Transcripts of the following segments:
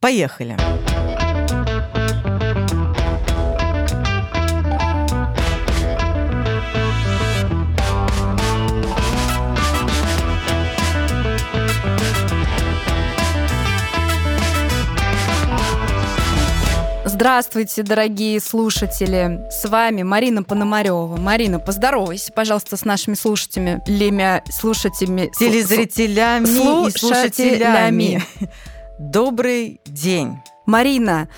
Поехали. Здравствуйте, дорогие слушатели! С вами Марина Пономарева. Марина, поздоровайся, пожалуйста, с нашими слушателями, лемя, слушателями, телезрителями и слушателями. Добрый день. Марина,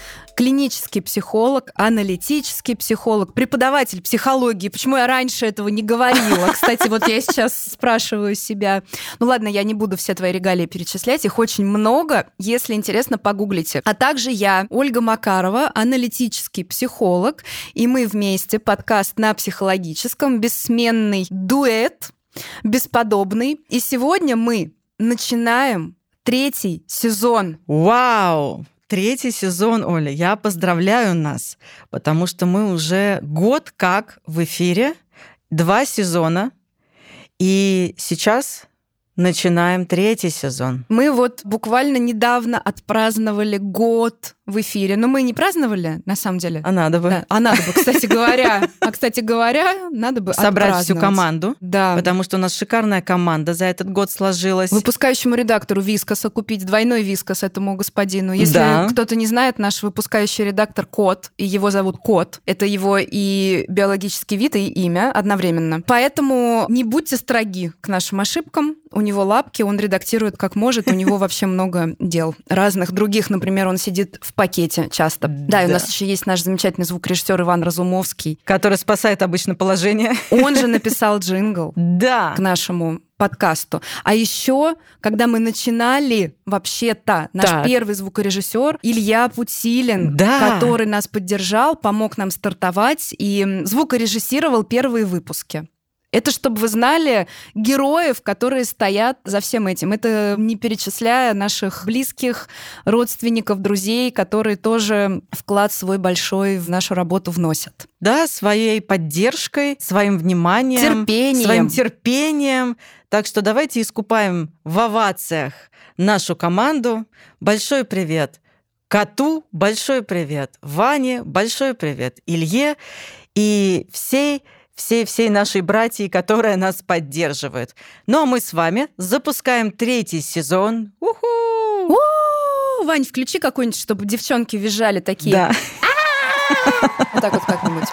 клинический психолог, аналитический психолог, преподаватель психологии. Почему я раньше этого не говорила? Кстати, вот я сейчас спрашиваю себя. Ну ладно, я не буду все твои регалии перечислять, их очень много. Если интересно, погуглите. А также я, Ольга Макарова, аналитический психолог, и мы вместе подкаст на психологическом, бессменный дуэт, бесподобный. И сегодня мы начинаем третий сезон. Вау! Третий сезон, Оля, я поздравляю нас, потому что мы уже год как в эфире, два сезона, и сейчас начинаем третий сезон. Мы вот буквально недавно отпраздновали год в эфире. Но мы не праздновали, на самом деле. А надо бы. Да. А надо бы, кстати говоря. А, кстати говоря, надо бы Собрать всю команду. Да. Потому что у нас шикарная команда за этот год сложилась. Выпускающему редактору Вискаса купить двойной Whiskas этому господину. Если да. кто-то не знает, наш выпускающий редактор Кот, и его зовут Кот. Это его и биологический вид, и имя одновременно. Поэтому не будьте строги к нашим ошибкам. У него лапки, он редактирует как может, у него вообще много дел разных других. Например, он сидит в пакете часто. Да, и у нас еще есть наш замечательный звукорежиссер Иван Разумовский. Который спасает обычно положение. Он же написал джингл да. к нашему подкасту. А еще, когда мы начинали, вообще-то, наш так. первый звукорежиссер Илья Путилин, да. который нас поддержал, помог нам стартовать и звукорежиссировал первые выпуски. Это чтобы вы знали героев, которые стоят за всем этим. Это не перечисляя наших близких, родственников, друзей, которые тоже вклад свой большой в нашу работу вносят. Да, своей поддержкой, своим вниманием, терпением. своим терпением. Так что давайте искупаем в овациях нашу команду. Большой привет Коту большой привет, Ване большой привет, Илье и всей всей, всей нашей братьи, которая нас поддерживает. Ну а мы с вами запускаем третий сезон. Уху! У-у-у! Вань, включи какой-нибудь, чтобы девчонки визжали такие. Да. Вот так вот как-нибудь.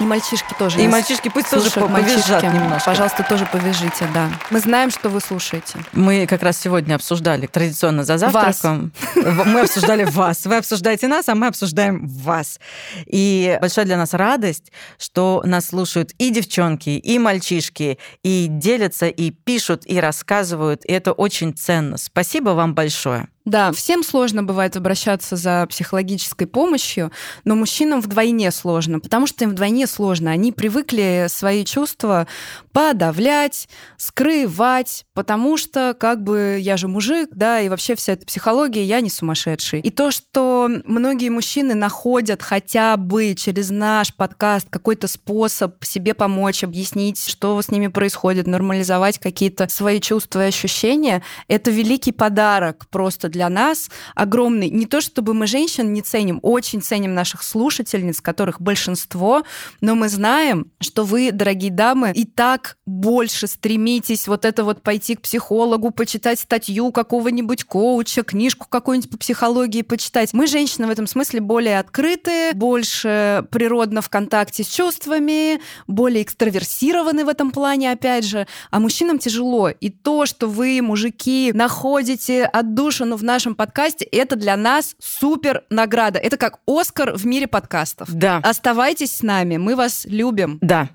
И мальчишки тоже. И мальчишки пусть тоже повизжат немножко. Пожалуйста, тоже повяжите, да. Мы знаем, что вы слушаете. Мы как раз сегодня обсуждали традиционно за завтраком. Вас. Мы обсуждали вас. Вы обсуждаете нас, а мы обсуждаем вас. И большая для нас радость, что нас слушают и девчонки, и мальчишки, и делятся, и пишут, и рассказывают. И это очень ценно. Спасибо вам большое. Да, всем сложно бывает обращаться за психологической помощью, но мужчинам вдвойне сложно, потому что им вдвойне сложно. Они привыкли свои чувства подавлять, скрывать, потому что как бы я же мужик, да, и вообще вся эта психология, я не сумасшедший. И то, что многие мужчины находят хотя бы через наш подкаст какой-то способ себе помочь, объяснить, что с ними происходит, нормализовать какие-то свои чувства и ощущения, это великий подарок просто для для нас огромный. Не то чтобы мы женщин не ценим, очень ценим наших слушательниц, которых большинство, но мы знаем, что вы, дорогие дамы, и так больше стремитесь вот это вот пойти к психологу, почитать статью какого-нибудь коуча, книжку какую-нибудь по психологии почитать. Мы, женщины, в этом смысле более открытые, больше природно в контакте с чувствами, более экстраверсированы в этом плане, опять же. А мужчинам тяжело. И то, что вы, мужики, находите отдушину в нашем подкасте, это для нас супер награда. Это как Оскар в мире подкастов. Да. Оставайтесь с нами, мы вас любим. Да.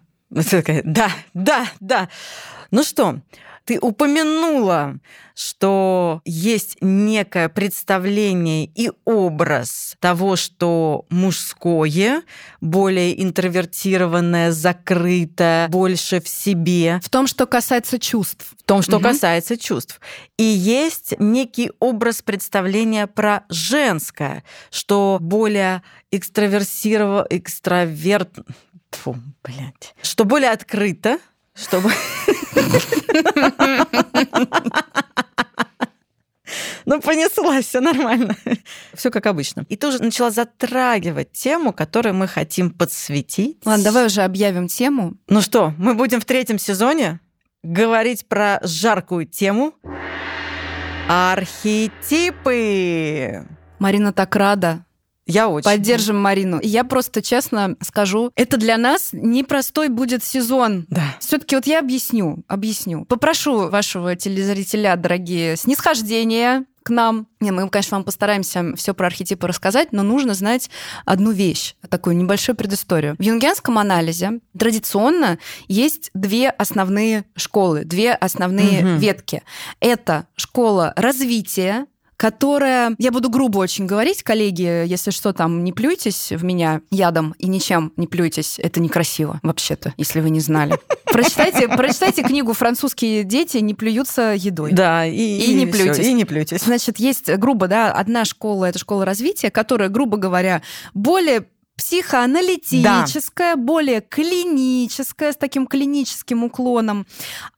Да, да, да. Ну что, ты упомянула, что есть некое представление и образ того, что мужское, более интровертированное, закрытое, больше в себе. В том, что касается чувств. В том, что угу. касается чувств. И есть некий образ представления про женское, что более экстраверсировано, экстраверт... Фу, блядь. Что более открыто, чтобы... Ну, понеслась, все нормально. Все как обычно. И ты уже начала затрагивать тему, которую мы хотим подсветить. Ладно, давай уже объявим тему. Ну что, мы будем в третьем сезоне говорить про жаркую тему архетипы. Марина так рада, я очень. Поддержим Марину. Я просто честно скажу, это для нас непростой будет сезон. Да. Все-таки вот я объясню, объясню. Попрошу вашего телезрителя, дорогие, снисхождения к нам. Не, мы, конечно, вам постараемся все про архетипы рассказать, но нужно знать одну вещь, такую небольшую предысторию. В юнгианском анализе традиционно есть две основные школы, две основные угу. ветки. Это школа развития, которая, я буду грубо очень говорить, коллеги, если что, там не плюйтесь в меня ядом и ничем не плюйтесь, это некрасиво вообще-то, если вы не знали. Прочитайте, прочитайте книгу «Французские дети не плюются едой». Да, и, и, и не плюйтесь. Всё, и не плюйтесь. Значит, есть грубо, да, одна школа, это школа развития, которая, грубо говоря, более психоаналитическая, да. более клиническая, с таким клиническим уклоном.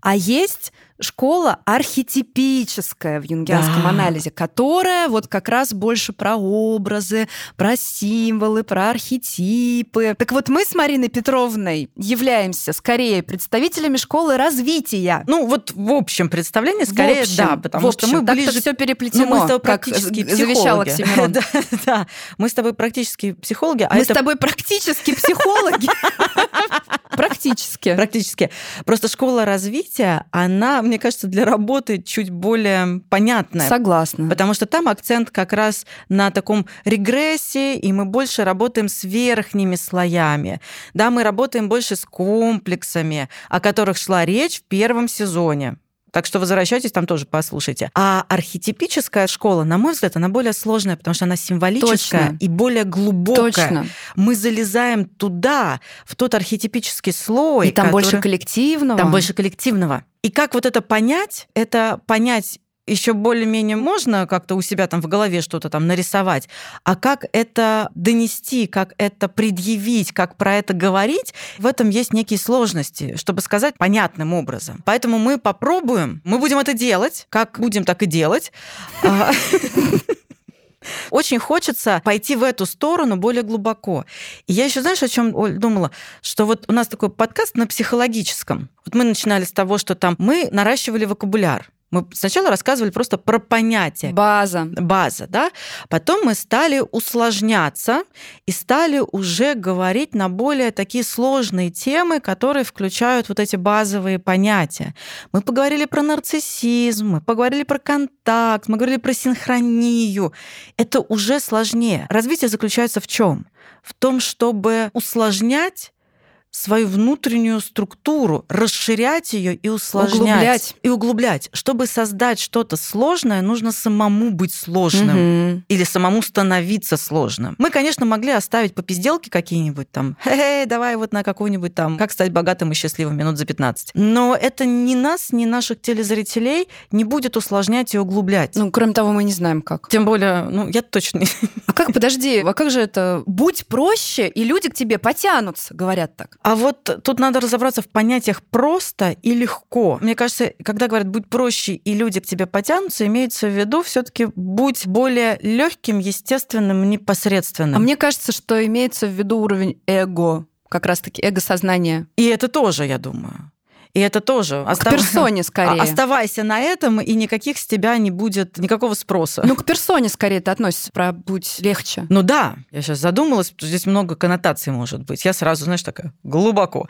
А есть школа архетипическая в юнгианском да. анализе, которая вот как раз больше про образы, про символы, про архетипы. Так вот, мы с Мариной Петровной являемся скорее представителями школы развития. Ну, вот в общем представлении скорее, общем, да, потому что мы ближе... все переплетено, ну, мы с тобой практически как завещал Оксимирон. да, да, мы с тобой практически психологи. А мы это... с тобой практически психологи. Практически. Практически. Просто школа развития, она мне кажется, для работы чуть более понятная. Согласна. Потому что там акцент как раз на таком регрессе, и мы больше работаем с верхними слоями. Да, мы работаем больше с комплексами, о которых шла речь в первом сезоне. Так что возвращайтесь, там тоже послушайте. А архетипическая школа, на мой взгляд, она более сложная, потому что она символическая Точно. и более глубокая. Точно. Мы залезаем туда, в тот архетипический слой. И там который... больше коллективного. Там больше коллективного. И как вот это понять? Это понять еще более-менее можно как-то у себя там в голове что-то там нарисовать, а как это донести, как это предъявить, как про это говорить, в этом есть некие сложности, чтобы сказать понятным образом. Поэтому мы попробуем, мы будем это делать, как будем, так и делать. А, очень хочется пойти в эту сторону более глубоко. И я еще, знаешь, о чем думала? Что вот у нас такой подкаст на психологическом. Вот мы начинали с того, что там мы наращивали вокабуляр. Мы сначала рассказывали просто про понятие. База. База, да. Потом мы стали усложняться и стали уже говорить на более такие сложные темы, которые включают вот эти базовые понятия. Мы поговорили про нарциссизм, мы поговорили про контакт, мы говорили про синхронию. Это уже сложнее. Развитие заключается в чем? В том, чтобы усложнять свою внутреннюю структуру, расширять ее и усложнять. Углублять. И углублять. Чтобы создать что-то сложное, нужно самому быть сложным. Угу. Или самому становиться сложным. Мы, конечно, могли оставить по пизделке какие-нибудь там, хе давай вот на какую-нибудь там, как стать богатым и счастливым минут за 15. Но это ни нас, ни наших телезрителей не будет усложнять и углублять. Ну, кроме того, мы не знаем как. Тем более, ну, я точно не... А как, подожди, а как же это? Будь проще, и люди к тебе потянутся, говорят так. А вот тут надо разобраться в понятиях просто и легко. Мне кажется, когда говорят будь проще и люди к тебе потянутся, имеется в виду все-таки будь более легким, естественным, непосредственным. А мне кажется, что имеется в виду уровень эго, как раз-таки эго-сознание. И это тоже, я думаю. И это тоже... Остав... К персоне скорее. Оставайся на этом, и никаких с тебя не будет никакого спроса. Ну, к персоне скорее это относится, про будь легче. Ну да, я сейчас задумалась, здесь много коннотаций может быть. Я сразу, знаешь, такая глубоко.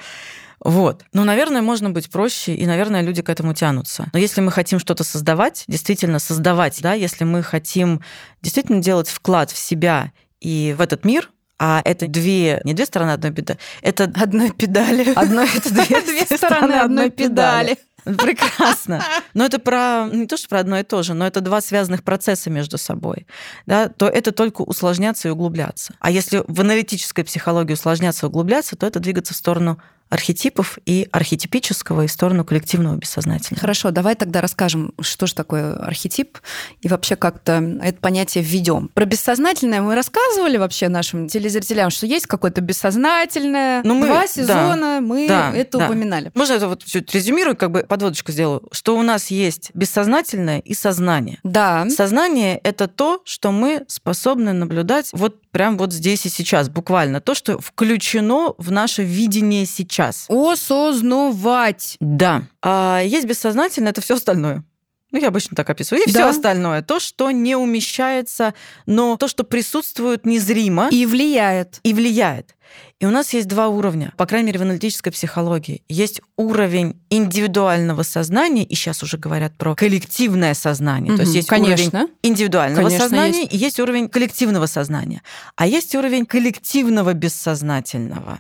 Вот. Ну, наверное, можно быть проще, и, наверное, люди к этому тянутся. Но если мы хотим что-то создавать, действительно создавать, да, если мы хотим действительно делать вклад в себя и в этот мир, а это две, не две стороны одной педали, это одной педали. Одной, это две, две стороны одной педали. Прекрасно. Но это про не то, что про одно и то же, но это два связанных процесса между собой. Да, то это только усложняться и углубляться. А если в аналитической психологии усложняться и углубляться, то это двигаться в сторону архетипов и архетипического, и сторону коллективного бессознательного. Хорошо, давай тогда расскажем, что же такое архетип, и вообще как-то это понятие введем. Про бессознательное мы рассказывали вообще нашим телезрителям, что есть какое-то бессознательное. Ну, мы, Два сезона да, мы да, это да. упоминали. Можно это вот чуть резюмирую, как бы подводочку сделаю, что у нас есть бессознательное и сознание. Да. Сознание — это то, что мы способны наблюдать вот прям вот здесь и сейчас, буквально. То, что включено в наше видение сейчас. Осознавать. Да. А есть бессознательное, это все остальное. Ну, я обычно так описываю. И да. все остальное. То, что не умещается, но то, что присутствует незримо. И влияет. И влияет. И у нас есть два уровня, по крайней мере, в аналитической психологии. Есть уровень индивидуального сознания, и сейчас уже говорят про коллективное сознание. Угу, То есть есть конечно. уровень индивидуального конечно, сознания есть. и есть уровень коллективного сознания. А есть уровень коллективного бессознательного.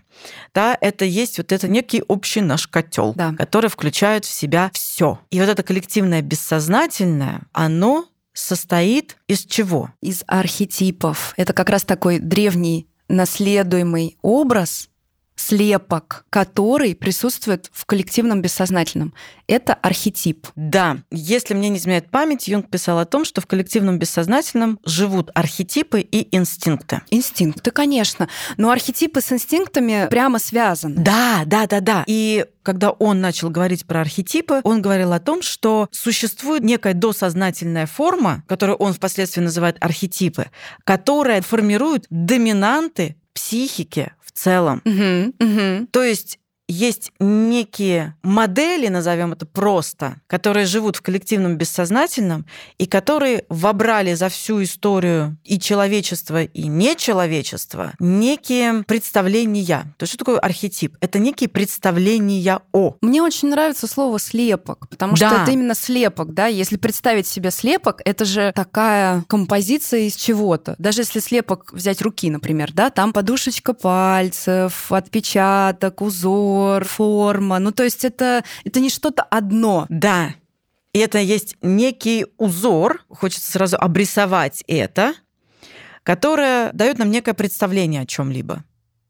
Да, это есть вот это некий общий наш котел, да. который включает в себя все. И вот это коллективное бессознательное, оно состоит из чего? Из архетипов. Это как раз такой древний наследуемый образ, слепок, который присутствует в коллективном бессознательном. Это архетип. Да. Если мне не изменяет память, Юнг писал о том, что в коллективном бессознательном живут архетипы и инстинкты. Инстинкты, конечно. Но архетипы с инстинктами прямо связаны. Да, да, да, да. И когда он начал говорить про архетипы, он говорил о том, что существует некая досознательная форма, которую он впоследствии называет архетипы, которая формирует доминанты психики целом. Угу, угу. То есть есть некие модели, назовем это просто, которые живут в коллективном бессознательном и которые вобрали за всю историю и человечества, и нечеловечества некие представления. То есть что такое архетип? Это некие представления о. Мне очень нравится слово слепок, потому да. что это именно слепок, да. Если представить себе слепок, это же такая композиция из чего-то. Даже если слепок взять руки, например, да, там подушечка пальцев, отпечаток, узор узор, форма. Ну, то есть это, это не что-то одно. Да. И это есть некий узор, хочется сразу обрисовать это, которое дает нам некое представление о чем-либо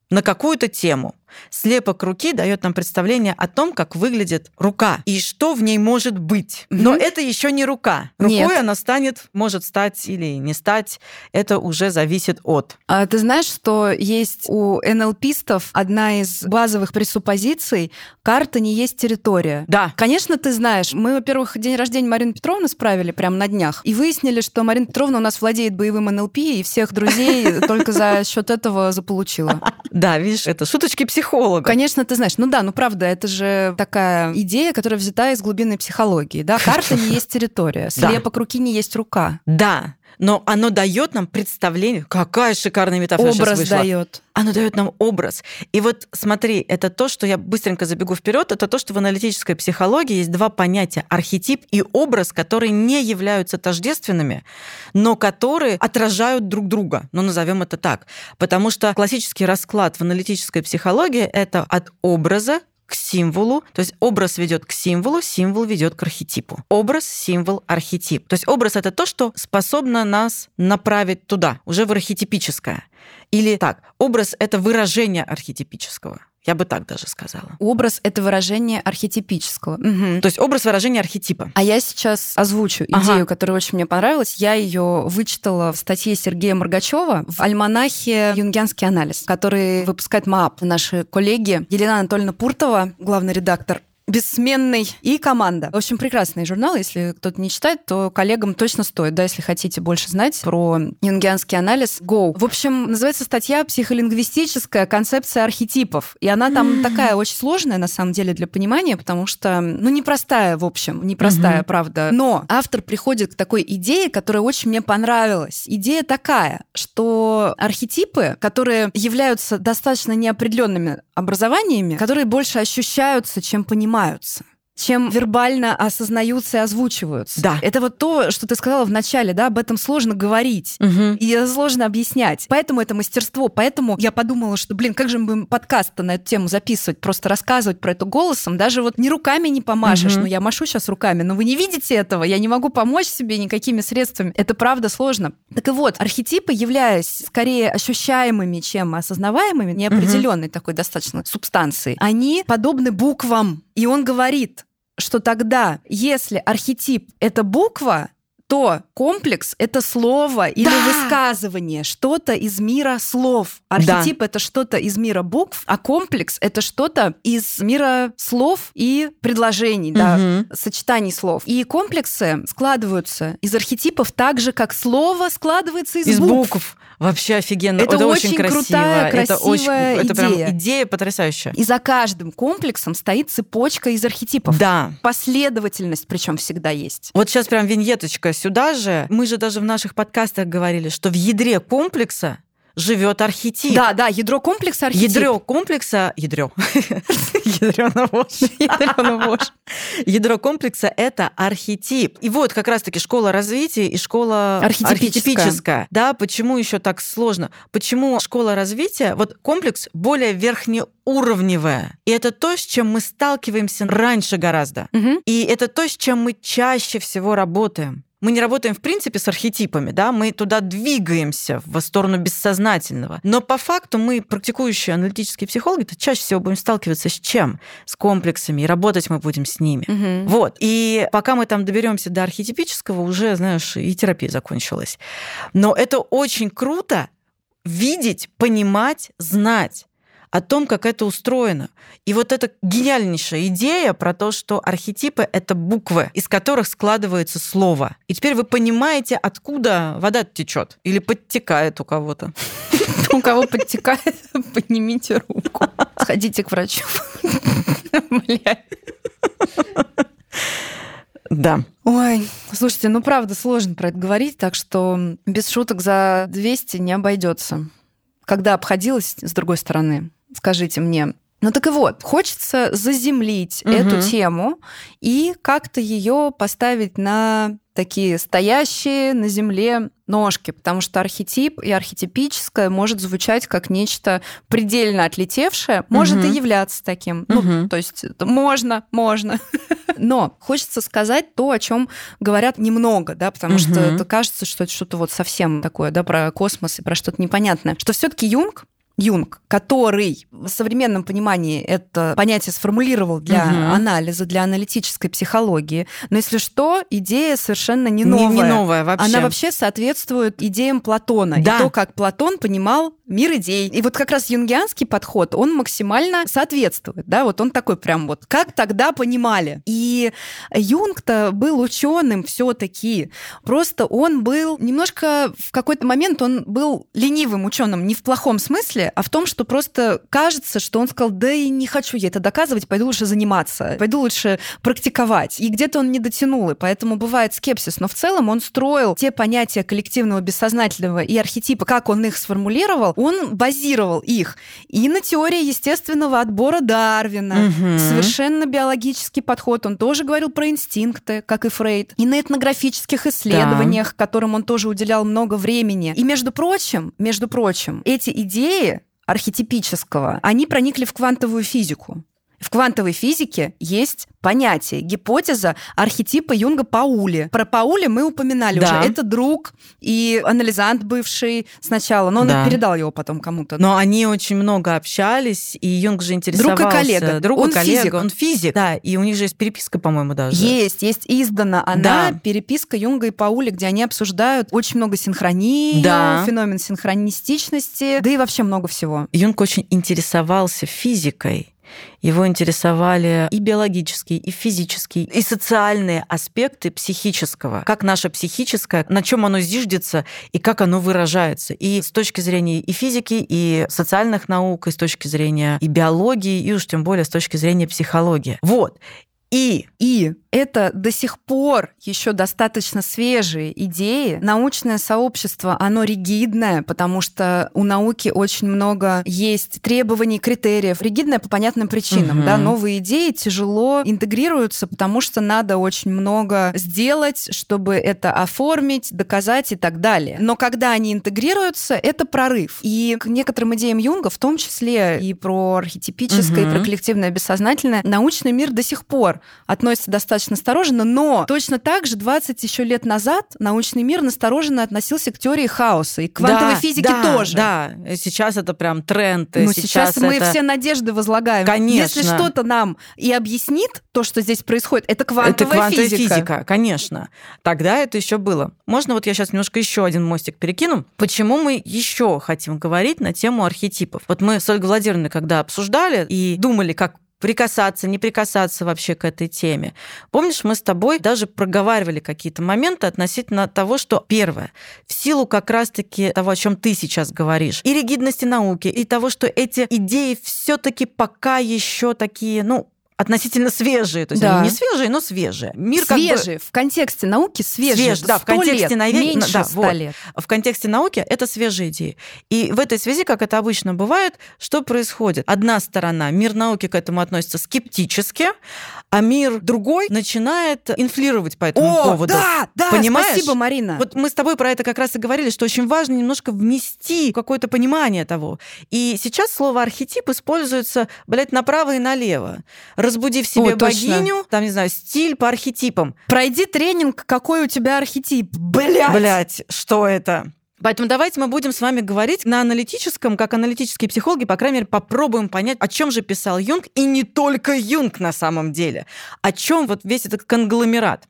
на какую-то тему. Слепок руки дает нам представление о том, как выглядит рука и что в ней может быть. Но mm-hmm. это еще не рука. Рукой Нет. она станет, может стать или не стать. Это уже зависит от. А ты знаешь, что есть у НЛПистов одна из базовых пресуппозиций карта не есть территория. Да. Конечно, ты знаешь. Мы, во-первых, день рождения Марины Петровны справили прямо на днях и выяснили, что Марина Петровна у нас владеет боевым НЛП и всех друзей только за счет этого заполучила. Да, видишь, это шуточки психолога. Конечно, ты знаешь. Ну да, ну правда, это же такая идея, которая взята из глубинной психологии. Да, карта не есть территория, слепок руки не есть рука. Да, но оно дает нам представление. Какая шикарная метафора Образ сейчас вышла. дает. Оно дает нам образ. И вот смотри, это то, что я быстренько забегу вперед, это то, что в аналитической психологии есть два понятия: архетип и образ, которые не являются тождественными, но которые отражают друг друга. Ну, назовем это так. Потому что классический расклад в аналитической психологии это от образа к символу, то есть образ ведет к символу, символ ведет к архетипу. Образ, символ, архетип. То есть образ это то, что способно нас направить туда, уже в архетипическое. Или так, образ это выражение архетипического. Я бы так даже сказала. Образ — это выражение архетипического. Угу. То есть образ выражения архетипа. А я сейчас озвучу идею, ага. которая очень мне понравилась. Я ее вычитала в статье Сергея Моргачева в альманахе «Юнгианский анализ», который выпускает МАП. Наши коллеги Елена Анатольевна Пуртова, главный редактор бессменный и команда. В общем, прекрасный журнал. Если кто-то не читает, то коллегам точно стоит, да, если хотите больше знать про юнгианский анализ. Go. В общем, называется статья «Психолингвистическая концепция архетипов». И она там такая очень сложная, на самом деле, для понимания, потому что, ну, непростая, в общем, непростая, правда. Но автор приходит к такой идее, которая очень мне понравилась. Идея такая, что архетипы, которые являются достаточно неопределенными образованиями, которые больше ощущаются, чем понимаются. чем вербально осознаются и озвучиваются. Да. Это вот то, что ты сказала в начале, да, об этом сложно говорить. Мгм. И сложно объяснять. Поэтому это мастерство. Поэтому я подумала, что, блин, как же мы будем подкаст на эту тему записывать, просто рассказывать про это голосом. Даже вот ни руками не помашешь. Мгм. Ну, я машу сейчас руками, но вы не видите этого. Я не могу помочь себе никакими средствами. Это правда сложно. Так и вот, архетипы, являясь скорее ощущаемыми, чем осознаваемыми, неопределенной такой достаточно субстанцией, они подобны буквам. И он говорит, что тогда, если архетип — это буква, то комплекс — это слово или Да. высказывание, что-то из мира слов. Архетип — это что-то из мира букв, а комплекс — это что-то из мира слов и предложений, да, Мгм. сочетаний слов. И комплексы складываются из архетипов так же, как слово складывается из, Из букв. букв. Вообще офигенно. Это очень, очень красиво. крутая, это очень, красивая это прям идея. идея потрясающая. И за каждым комплексом стоит цепочка из архетипов. Да. Последовательность причем всегда есть. Вот сейчас прям виньеточка сюда же. Мы же даже в наших подкастах говорили, что в ядре комплекса живет архетип. Да, да, ядро комплекса архетип. Ядро комплекса... Ядро. Ядрёна вошь. Ядрёна вошь. Ядро комплекса — это архетип. И вот как раз-таки школа развития и школа Архетипическая. архетипическая. Да, почему еще так сложно? Почему школа развития, вот комплекс более верхнеуровневая. И это то, с чем мы сталкиваемся раньше гораздо. Мгм. И это то, с чем мы чаще всего работаем. Мы не работаем, в принципе, с архетипами, да, мы туда двигаемся в сторону бессознательного. Но по факту мы, практикующие аналитические психологи, то чаще всего будем сталкиваться с чем? С комплексами, и работать мы будем с ними. Мгм. Вот. И пока мы там доберемся до архетипического, уже, знаешь, и терапия закончилась. Но это очень круто видеть, понимать, знать о том, как это устроено. И вот эта гениальнейшая идея про то, что архетипы — это буквы, из которых складывается слово. И теперь вы понимаете, откуда вода течет или подтекает у кого-то. У кого подтекает, поднимите руку. Сходите к врачу. Да. Ой, слушайте, ну правда сложно про это говорить, так что без шуток за 200 не обойдется. Когда обходилось с другой стороны, скажите мне. Ну так и вот, хочется заземлить Мгм. эту тему и как-то ее поставить на такие стоящие на земле ножки, потому что архетип и архетипическое может звучать как нечто предельно отлетевшее, может Мгм. и являться таким. Ну, Мгм. то есть можно, можно. Но хочется сказать то, о чем говорят немного, да, потому что Мгм. это кажется, что это что-то вот совсем такое, да, про космос и про что-то непонятное. Что все-таки Юнг Юнг, который в современном понимании это понятие сформулировал для Мгм. анализа, для аналитической психологии, но если что, идея совершенно не Не- новая. Не, новая вообще. Она вообще соответствует идеям Платона Да. и то, как Платон понимал мир идей. И вот как раз юнгианский подход, он максимально соответствует, да, вот он такой прям вот, как тогда понимали. И Юнг-то был ученым все-таки, просто он был немножко в какой-то момент он был ленивым ученым, не в плохом смысле, а в том, что просто кажется, что он сказал, да и не хочу я это доказывать, пойду лучше заниматься, пойду лучше практиковать. И где-то он не дотянул, и поэтому бывает скепсис. Но в целом он строил те понятия коллективного бессознательного и архетипа, как он их сформулировал, он базировал их и на теории естественного отбора Дарвина, Мгм. совершенно биологический подход. Он тоже говорил про инстинкты, как и Фрейд, и на этнографических исследованиях, которым он тоже уделял много времени. И между прочим, между прочим, эти идеи архетипического, они проникли в квантовую физику. В квантовой физике есть понятие, гипотеза архетипа Юнга Паули. Про Паули мы упоминали Да. уже. Это друг и анализант бывший сначала, но он Да. передал его потом кому-то. Но они очень много общались, и Юнг же интересовался. коллега. Друг Он и коллега. физик. Он физик. Да, и у них же есть переписка, по-моему, даже. Есть, есть издана она, Да. переписка Юнга и Паули, где они обсуждают очень много синхронии, Да. феномен синхронистичности, да и вообще много всего. Юнг очень интересовался физикой. Его интересовали и биологические, и физические, и социальные аспекты психического. Как наше психическое, на чем оно зиждется и как оно выражается. И с точки зрения и физики, и социальных наук, и с точки зрения и биологии, и уж тем более с точки зрения психологии. Вот. И И это до сих пор еще достаточно свежие идеи. Научное сообщество, оно ригидное, потому что у науки очень много есть требований, критериев. Ригидное по понятным причинам. Угу. Да? Новые идеи тяжело интегрируются, потому что надо очень много сделать, чтобы это оформить, доказать и так далее. Но когда они интегрируются, это прорыв. И к некоторым идеям Юнга, в том числе и про архетипическое, угу. и про коллективное бессознательное, научный мир до сих пор относится достаточно настороженно, но точно так же 20 еще лет назад научный мир настороженно относился к теории хаоса и к квантовой да, физике да, тоже. Да, сейчас это прям тренд. Но сейчас, сейчас мы это... все надежды возлагаем. Конечно. Если что-то нам и объяснит то, что здесь происходит, это квантовая, это квантовая физика. физика. Конечно. Тогда это еще было. Можно вот я сейчас немножко еще один мостик перекину. Почему мы еще хотим говорить на тему архетипов? Вот мы с Ольгой Владимировной когда обсуждали и думали, как прикасаться, не прикасаться вообще к этой теме. Помнишь, мы с тобой даже проговаривали какие-то моменты относительно того, что первое, в силу как раз-таки того, о чем ты сейчас говоришь, и ригидности науки, и того, что эти идеи все-таки пока еще такие, ну, относительно свежие, то есть да. они не свежие, но свежие. Мир свежие, как бы... в контексте науки свежие. Свеж, да, в контексте лет, меньше да, 100 вот. лет. В контексте науки это свежие идеи. И в этой связи, как это обычно бывает, что происходит? Одна сторона, мир науки к этому относится скептически, а мир другой начинает инфлировать по этому О, поводу. Да, да, Понимаешь? спасибо, Марина. Вот мы с тобой про это как раз и говорили, что очень важно немножко внести какое-то понимание того. И сейчас слово архетип используется, блядь, направо и налево. Разбуди в себе О, точно. богиню, там, не знаю, стиль по архетипам. Пройди тренинг, какой у тебя архетип. Блядь! Блядь, что это? Поэтому давайте мы будем с вами говорить на аналитическом, как аналитические психологи, по крайней мере, попробуем понять, о чем же писал Юнг, и не только Юнг на самом деле, о чем вот весь этот конгломерат.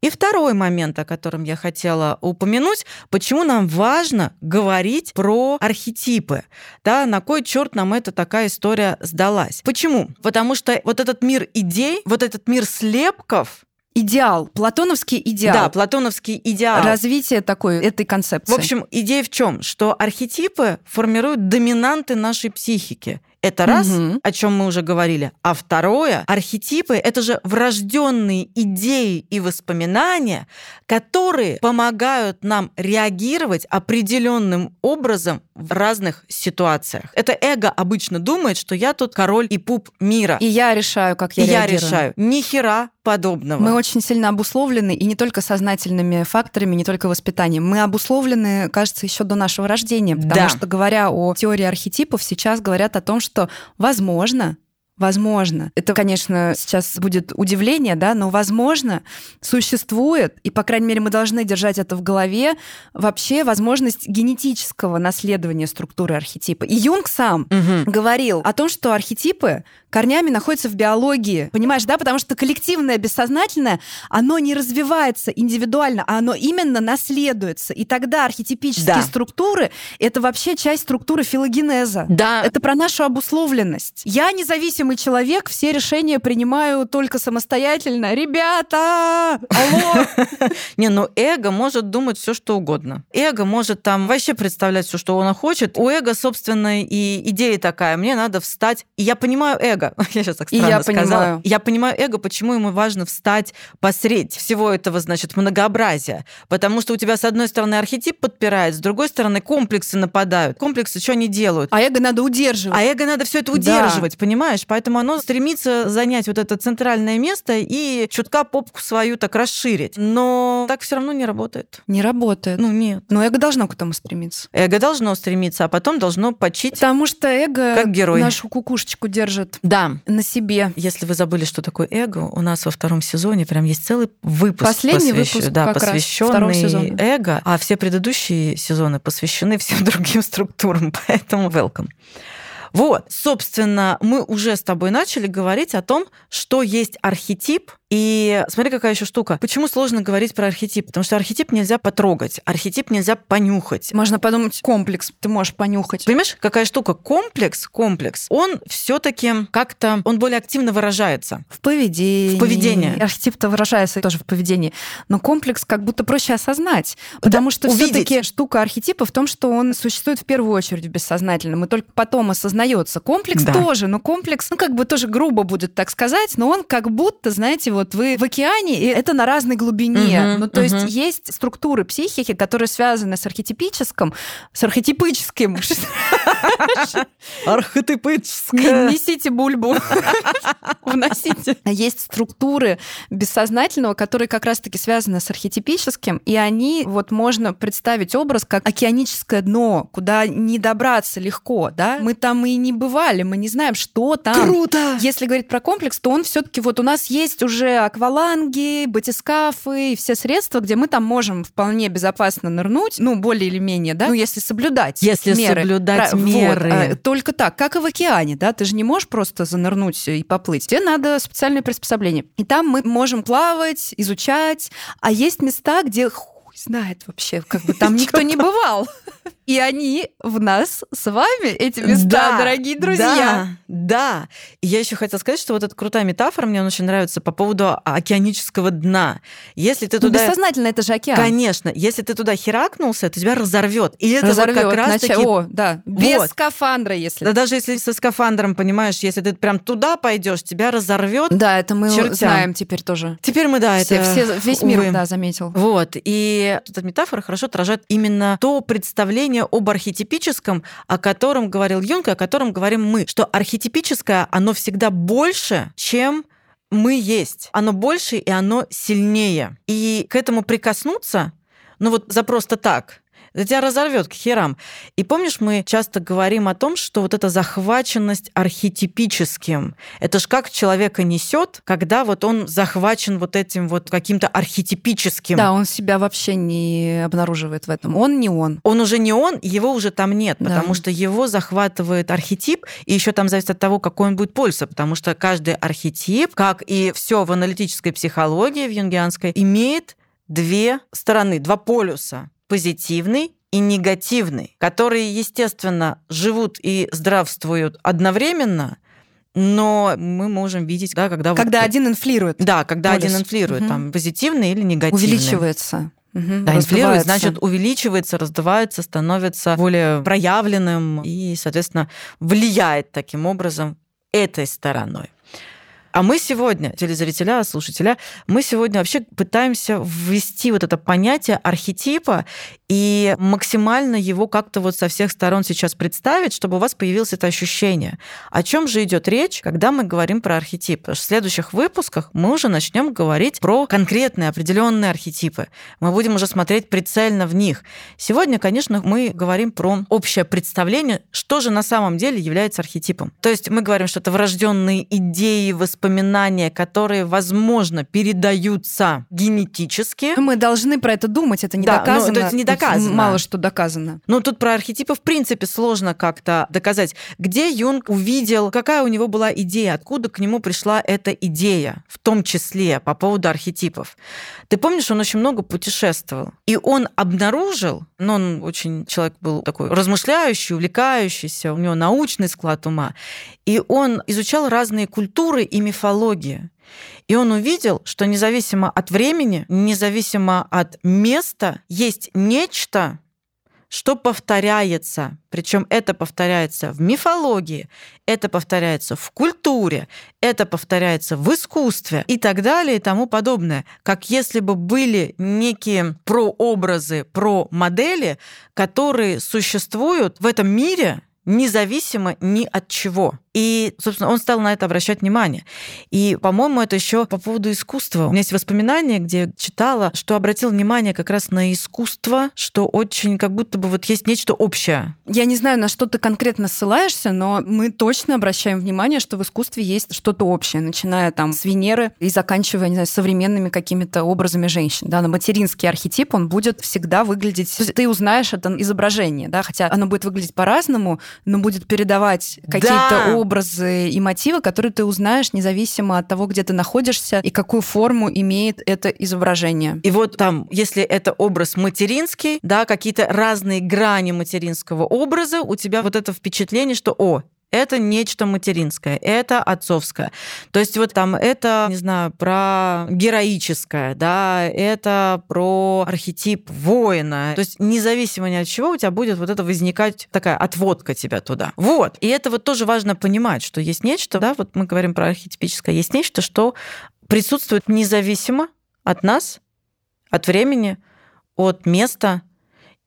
И второй момент, о котором я хотела упомянуть, почему нам важно говорить про архетипы, да, на кой черт нам эта такая история сдалась. Почему? Потому что вот этот мир идей, вот этот мир слепков, идеал, платоновский идеал. Да, платоновский идеал. Развитие такой, этой концепции. В общем, идея в чем? Что архетипы формируют доминанты нашей психики. Это раз, угу. о чем мы уже говорили. А второе, архетипы это же врожденные идеи и воспоминания, которые помогают нам реагировать определенным образом в разных ситуациях. Это эго обычно думает, что я тут король и пуп мира. И я решаю, как я и реагирую. я решаю. Ни хера подобного. Мы очень сильно обусловлены, и не только сознательными факторами, не только воспитанием. Мы обусловлены, кажется, еще до нашего рождения. Потому Да. что, говоря о теории архетипов, сейчас говорят о том, что, возможно, Возможно. Это, конечно, сейчас будет удивление, да, но, возможно, существует, и, по крайней мере, мы должны держать это в голове, вообще возможность генетического наследования структуры архетипа. И Юнг сам Мгм. говорил о том, что архетипы корнями находятся в биологии. Понимаешь, да? Потому что коллективное бессознательное, оно не развивается индивидуально, а оно именно наследуется. И тогда архетипические Да. структуры — это вообще часть структуры филогенеза. Да, Это про нашу обусловленность. Я независимый человек, все решения принимаю только самостоятельно. Ребята! Алло! Не, ну эго может думать все, что угодно. Эго может там вообще представлять все, что он хочет. У эго, собственно, и идея такая. Мне надо встать. И я понимаю эго. Я сейчас так И странно я сказала. понимаю. Я понимаю эго, почему ему важно встать посредь всего этого, значит, многообразия. Потому что у тебя, с одной стороны, архетип подпирает, с другой стороны, комплексы нападают. Комплексы что они делают? А эго надо удерживать. А эго надо все это Да. удерживать, понимаешь? Поэтому оно стремится занять вот это центральное место и чутка попку свою так расширить. Но так все равно не работает. Не работает. Ну нет. Но эго должно к этому стремиться. Эго должно стремиться, а потом должно почить. Потому что эго Как герой. нашу кукушечку держит Да. На себе. Если вы забыли, что такое эго, у нас во втором сезоне прям есть целый выпуск, Последний посвящен- выпуск да, как посвященный эго, а все предыдущие сезоны посвящены всем другим структурам, поэтому welcome. Вот, собственно, мы уже с тобой начали говорить о том, что есть архетип. И смотри, какая еще штука. Почему сложно говорить про архетип? Потому что архетип нельзя потрогать, архетип нельзя понюхать. Можно подумать, комплекс ты можешь понюхать. Понимаешь, какая штука? Комплекс, комплекс, он все-таки как-то, он более активно выражается. В поведении. В поведении. Архетип-то выражается тоже в поведении. Но комплекс как будто проще осознать. Потому что увидеть. все-таки штука архетипа в том, что он существует в первую очередь в бессознательном, и только потом осознается. Комплекс Да. тоже, но комплекс, ну, как бы тоже грубо будет так сказать, но он как будто, знаете, вот вот вы в океане, и это на разной глубине. Мгм, ну, то есть мгм. есть структуры психики, которые связаны с архетипическим, с архетипическим. Не Архетипическое. Несите бульбу. Вносите. Есть структуры бессознательного, которые как раз-таки связаны с архетипическим, и они, вот можно представить образ как океаническое дно, куда не добраться легко, да? Мы там и не бывали, мы не знаем, что там. Круто! Если говорить про комплекс, то он все-таки вот у нас есть уже акваланги, батискафы и все средства, где мы там можем вполне безопасно нырнуть, ну, более или менее, да, ну, если соблюдать Если меры. соблюдать вот, меры. э, только так, как и в океане, да, ты же не можешь просто занырнуть и поплыть. Тебе надо специальное приспособление. И там мы можем плавать, изучать, а есть места, где хуй знает вообще, как бы там никто не бывал. И они в нас с вами, эти места, Да, дорогие друзья. Да, да. И я еще хотела сказать, что вот эта крутая метафора мне очень нравится по поводу океанического дна. Если ты Ну, туда... бессознательно это же океан. Конечно, если ты туда херакнулся, то тебя разорвет. И это Разорвет. вот как раз Значит, таки... О, да. Без Вот. скафандра, если. Да даже если со скафандром, понимаешь, если ты прям туда пойдешь, тебя разорвет. Да, это мы Чертям. знаем теперь тоже. Теперь мы, да, все, это... все- весь мир, увы. да, заметил. Вот. И эта метафора хорошо отражает именно то представление об архетипическом, о котором говорил Юнг, и о котором говорим мы. Что архетипическое, оно всегда больше, чем мы есть. Оно больше, и оно сильнее. И к этому прикоснуться, ну вот за просто так, это тебя разорвет к херам. И помнишь, мы часто говорим о том, что вот эта захваченность архетипическим, это ж как человека несет, когда вот он захвачен вот этим вот каким-то архетипическим. Да, он себя вообще не обнаруживает в этом. Он не он. Он уже не он, его уже там нет, Да. потому что его захватывает архетип, и еще там зависит от того, какой он будет пользоваться, потому что каждый архетип, как и все в аналитической психологии, в юнгианской, имеет две стороны, два полюса позитивный и негативный, которые, естественно, живут и здравствуют одновременно, но мы можем видеть, да, когда... вот- Когда один инфлирует, Да, когда полюс. один инфлирует, Мгм. там, позитивный или негативный. увеличивается. Мгм, Да, инфлирует, значит, увеличивается, раздувается, становится более проявленным и, соответственно, влияет таким образом этой стороной. А мы сегодня, телезрителя, слушателя, мы сегодня вообще пытаемся ввести вот это понятие архетипа и максимально его как-то вот со всех сторон сейчас представить, чтобы у вас появилось это ощущение. О чем же идет речь, когда мы говорим про архетип? Потому что в следующих выпусках мы уже начнем говорить про конкретные определенные архетипы. Мы будем уже смотреть прицельно в них. Сегодня, конечно, мы говорим про общее представление, что же на самом деле является архетипом. То есть мы говорим, что это врожденные идеи, воспоминания, которые, возможно, передаются генетически. Мы должны про это думать, это не Да, ну, доказано. то есть не Тут доказано. Мало что доказано. Ну, тут про архетипы, в принципе, сложно как-то доказать. Где Юнг увидел, какая у него была идея, откуда к нему пришла эта идея, в том числе по поводу архетипов. Ты помнишь, он очень много путешествовал. И он обнаружил, но он очень человек был такой размышляющий, увлекающийся, у него научный склад ума, и он изучал разные культуры и мифологии. И он увидел, что независимо от времени, независимо от места, есть нечто, что повторяется. Причем это повторяется в мифологии, это повторяется в культуре, это повторяется в искусстве и так далее и тому подобное. Как если бы были некие прообразы, про модели, которые существуют в этом мире независимо ни от чего. И, собственно, он стал на это обращать внимание. И, по-моему, это еще по поводу искусства. У меня есть воспоминания, где я читала, что обратил внимание как раз на искусство, что очень как будто бы вот есть нечто общее. Я не знаю, на что ты конкретно ссылаешься, но мы точно обращаем внимание, что в искусстве есть что-то общее, начиная там с Венеры и заканчивая, не знаю, современными какими-то образами женщин. Да, на материнский архетип он будет всегда выглядеть... Ты узнаешь это изображение, да, хотя оно будет выглядеть по-разному, но будет передавать какие-то Да. Образы и мотивы, которые ты узнаешь независимо от того, где ты находишься и какую форму имеет это изображение. И вот там, если это образ материнский, да, какие-то разные грани материнского образа, у тебя вот это впечатление, что, о, это нечто материнское, это отцовское. То есть вот там это, не знаю, про героическое, да, это про архетип воина. То есть независимо ни от чего у тебя будет вот это возникать такая отводка тебя туда. Вот. И это вот тоже важно понимать, что есть нечто, да, вот мы говорим про архетипическое, есть нечто, что присутствует независимо от нас, от времени, от места,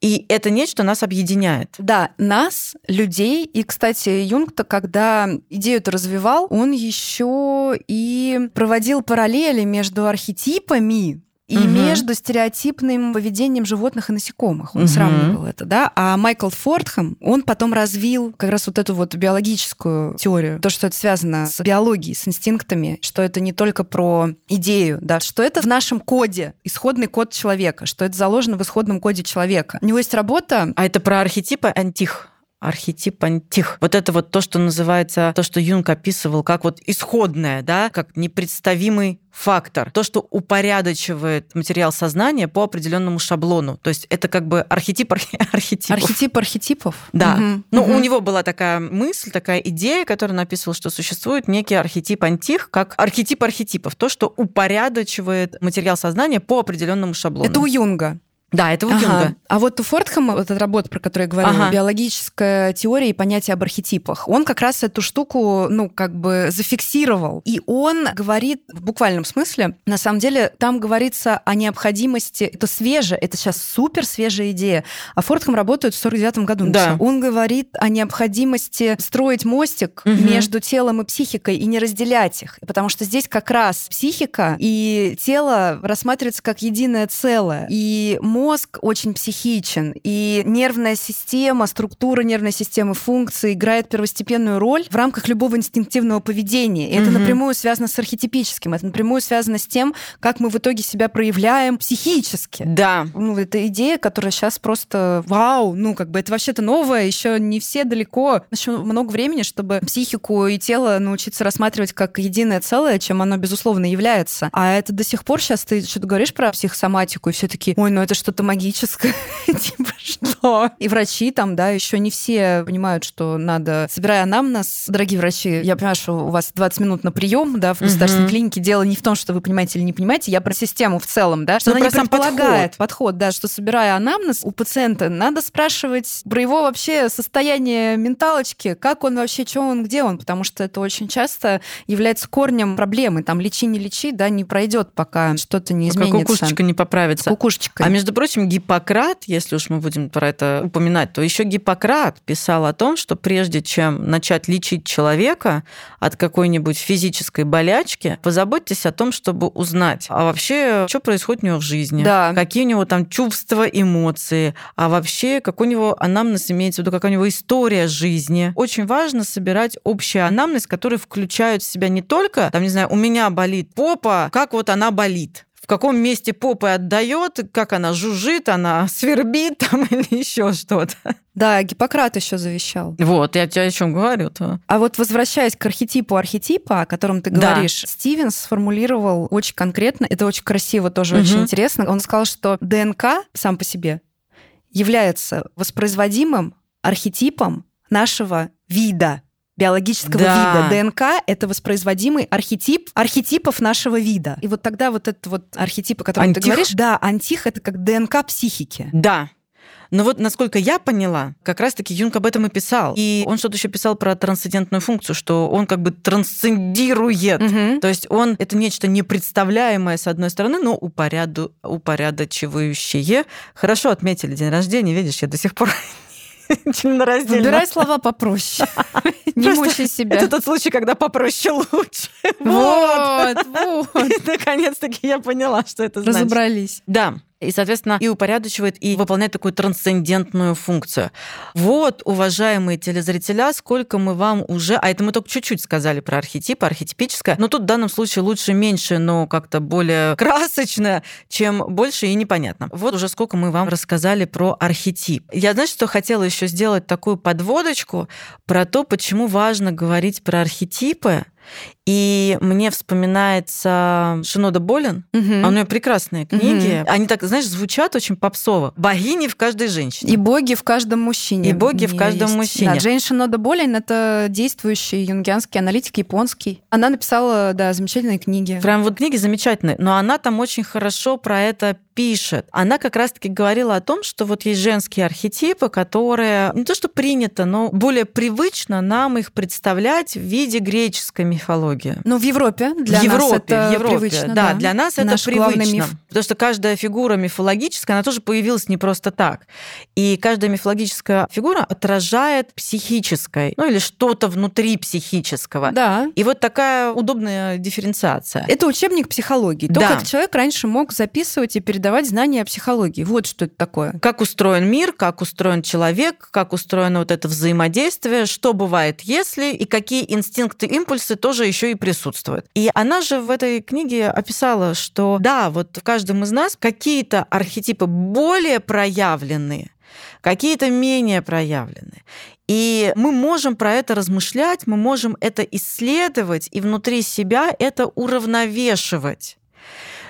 и это нечто нас объединяет. Да, нас, людей. И, кстати, Юнг-то, когда идею это развивал, он еще и проводил параллели между архетипами, и угу. между стереотипным поведением животных и насекомых. Он угу. сравнивал это, да. А Майкл Фордхэм, он потом развил как раз вот эту вот биологическую теорию, то, что это связано с биологией, с инстинктами, что это не только про идею, да, что это в нашем коде, исходный код человека, что это заложено в исходном коде человека. У него есть работа... А это про архетипы антих архетип антих. Вот это вот то, что называется, то, что Юнг описывал как вот исходное, да, как непредставимый фактор. То, что упорядочивает материал сознания по определенному шаблону. То есть это как бы архетип архетипов. Архетип архетипов? Да. Угу. Ну, угу. у него была такая мысль, такая идея, которая написывала, что существует некий архетип антих, как архетип архетипов. То, что упорядочивает материал сознания по определенному шаблону. Это у Юнга. Да, это у ага. Юнга. А вот у Фортхэма, вот эта работа, про которую я говорила, ага. биологическая теория и понятие об архетипах, он как раз эту штуку, ну, как бы зафиксировал. И он говорит в буквальном смысле, на самом деле, там говорится о необходимости, это свежее, это сейчас супер свежая идея, а Фортхэм работает в 49 году. Да. Он говорит о необходимости строить мостик угу. между телом и психикой и не разделять их, потому что здесь как раз психика и тело рассматриваются как единое целое, и мозг очень психичен, и нервная система, структура нервной системы, функции играет первостепенную роль в рамках любого инстинктивного поведения. И mm-hmm. это напрямую связано с архетипическим, это напрямую связано с тем, как мы в итоге себя проявляем психически. Да. Ну, это идея, которая сейчас просто вау, ну, как бы это вообще-то новое, еще не все далеко, еще много времени, чтобы психику и тело научиться рассматривать как единое целое, чем оно, безусловно, является. А это до сих пор сейчас ты что-то говоришь про психосоматику, и все таки ой, ну это что что-то магическое, типа что? И врачи там, да, еще не все понимают, что надо, собирая анамнез, дорогие врачи, я понимаю, что у вас 20 минут на прием, да, в государственной угу. клинике. Дело не в том, что вы понимаете или не понимаете, я про систему в целом, да, что ну, она не предполагает подход. подход, да, что собирая анамнез у пациента, надо спрашивать про его вообще состояние менталочки, как он вообще, что он, где он, потому что это очень часто является корнем проблемы. Там лечи, не лечи, да, не пройдет, пока что-то не пока изменится. кукушечка не поправится. Кукушечка. А между прочим, Гиппократ, если уж мы будем про это упоминать, то еще Гиппократ писал о том, что прежде чем начать лечить человека от какой-нибудь физической болячки, позаботьтесь о том, чтобы узнать, а вообще, что происходит у него в жизни, да. какие у него там чувства, эмоции, а вообще, какой у него анамнез имеется в виду, какая у него история жизни. Очень важно собирать общий анамнез, который включает в себя не только, там, не знаю, у меня болит попа, как вот она болит, в каком месте попы отдает, как она жужжит, она свербит там или еще что-то. Да, Гиппократ еще завещал. Вот, я тебе о чем говорю-то. А вот возвращаясь к архетипу архетипа, о котором ты говоришь, да. Стивенс сформулировал очень конкретно, это очень красиво, тоже угу. очень интересно. Он сказал, что ДНК сам по себе является воспроизводимым архетипом нашего вида биологического да. вида. ДНК — это воспроизводимый архетип архетипов нашего вида. И вот тогда вот этот вот архетип, о котором антих. ты говоришь, да, антих — это как ДНК психики. Да. Но вот, насколько я поняла, как раз-таки Юнг об этом и писал. И он что-то еще писал про трансцендентную функцию, что он как бы трансцендирует. Угу. То есть он это нечто непредставляемое, с одной стороны, но упоряду, упорядочивающее. Хорошо отметили день рождения, видишь, я до сих пор Выбирай слова попроще. Не мучай себя. Это тот случай, когда попроще лучше. Вот, вот. Наконец-таки я поняла, что это значит. Разобрались. Да и, соответственно, и упорядочивает, и выполняет такую трансцендентную функцию. Вот, уважаемые телезрителя, сколько мы вам уже... А это мы только чуть-чуть сказали про архетипы, архетипическое. Но тут в данном случае лучше меньше, но как-то более красочно, чем больше и непонятно. Вот уже сколько мы вам рассказали про архетип. Я, знаешь, что хотела еще сделать такую подводочку про то, почему важно говорить про архетипы, и мне вспоминается Шинода Болин. Угу. А у нее прекрасные книги. Угу. Они так, знаешь, звучат очень попсово. Богини в каждой женщине. И боги в каждом мужчине. И боги в каждом есть. мужчине. Да, Джейн Шинода Болин — это действующий юнгианский аналитик японский. Она написала, да, замечательные книги. Прям вот книги замечательные. Но она там очень хорошо про это пишет. Она как раз-таки говорила о том, что вот есть женские архетипы, которые не то что принято, но более привычно нам их представлять в виде греческой мифологии мифология. Но в Европе для в Европе, нас это в Европе, привычно. да, для нас это Наш привычно. миф. Потому что каждая фигура мифологическая, она тоже появилась не просто так. И каждая мифологическая фигура отражает психическое, ну или что-то внутри психического. Да. И вот такая удобная дифференциация. Это учебник психологии. То, Да. как человек раньше мог записывать и передавать знания о психологии. Вот что это такое. как устроен мир, как устроен человек, как устроено вот это взаимодействие, что бывает если, и какие инстинкты, импульсы тоже еще и присутствуют. И она же в этой книге описала, что да, вот в каждом из нас какие-то архетипы более проявленные, какие-то менее проявлены. И мы можем про это размышлять, мы можем это исследовать и внутри себя это уравновешивать.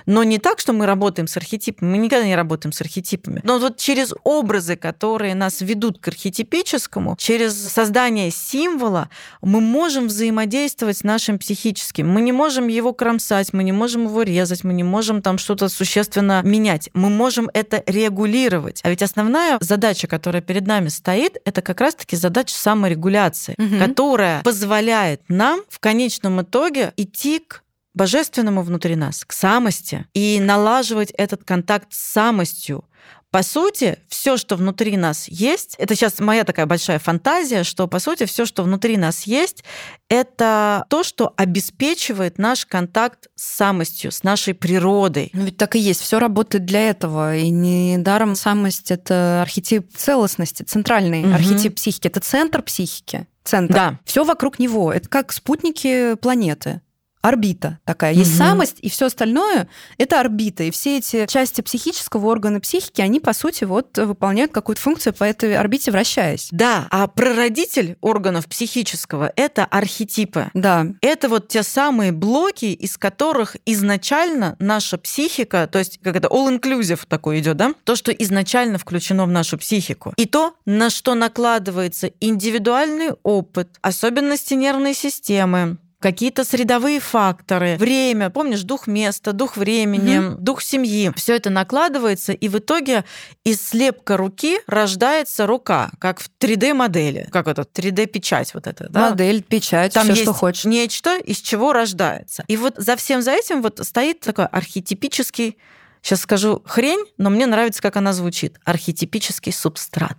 Но не так, что мы работаем с архетипами, мы никогда не работаем с архетипами. Но вот через образы, которые нас ведут к архетипическому, через создание символа, мы можем взаимодействовать с нашим психическим. Мы не можем его кромсать, мы не можем его резать, мы не можем там что-то существенно менять. Мы можем это регулировать. А ведь основная задача, которая перед нами стоит, это как раз-таки задача саморегуляции, Мгм. которая позволяет нам в конечном итоге идти к божественному внутри нас, к самости, и налаживать этот контакт с самостью. По сути, все, что внутри нас есть, это сейчас моя такая большая фантазия, что по сути все, что внутри нас есть, это то, что обеспечивает наш контакт с самостью, с нашей природой. Ну, ведь так и есть. Все работает для этого. И недаром самость это архетип целостности, центральный Мгм. архетип психики. Это центр психики. Центр. Да. Все вокруг него. Это как спутники планеты. Орбита такая. Есть Мгм. самость, и все остальное это орбита. И все эти части психического органа психики, они, по сути, вот выполняют какую-то функцию по этой орбите, вращаясь. Да, а прародитель органов психического — это архетипы. Да. Это вот те самые блоки, из которых изначально наша психика, то есть как это all-inclusive такой идет, да? То, что изначально включено в нашу психику. И то, на что накладывается индивидуальный опыт, особенности нервной системы, какие-то средовые факторы, время, помнишь, дух места, дух времени, дух семьи. Все это накладывается, и в итоге из слепка руки рождается рука, как в 3D-модели, как это, 3D-печать вот это, да? Модель, печать, Там все, есть что хочешь. нечто, из чего рождается. И вот за всем за этим вот стоит такой архетипический, сейчас скажу хрень, но мне нравится, как она звучит, архетипический субстрат.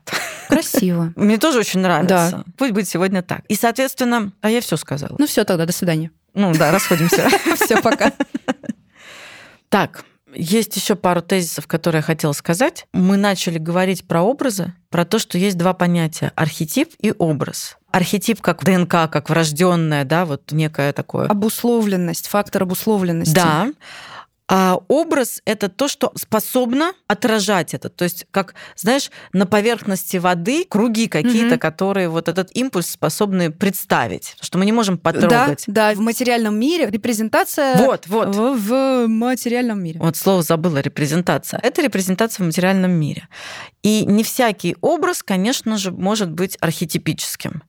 Красиво. Мне тоже очень нравится. Да. Пусть будет сегодня так. И, соответственно, а я все сказала. Ну все тогда, до свидания. Ну да, расходимся. Все, пока. Так, есть еще пару тезисов, которые я хотела сказать. Мы начали говорить про образы, про то, что есть два понятия архетип и образ. Архетип как ДНК, как врожденное, да, вот некое такое. Обусловленность, фактор обусловленности. Да. А образ это то, что способно отражать это. То есть, как, знаешь, на поверхности воды круги какие-то, Мгм. которые вот этот импульс способны представить, что мы не можем Да, потрогать. да, в материальном мире репрезентация Вот, вот. В, в материальном мире. Вот слово забыла репрезентация. Это репрезентация в материальном мире. И не всякий образ, конечно же, может быть архетипическим.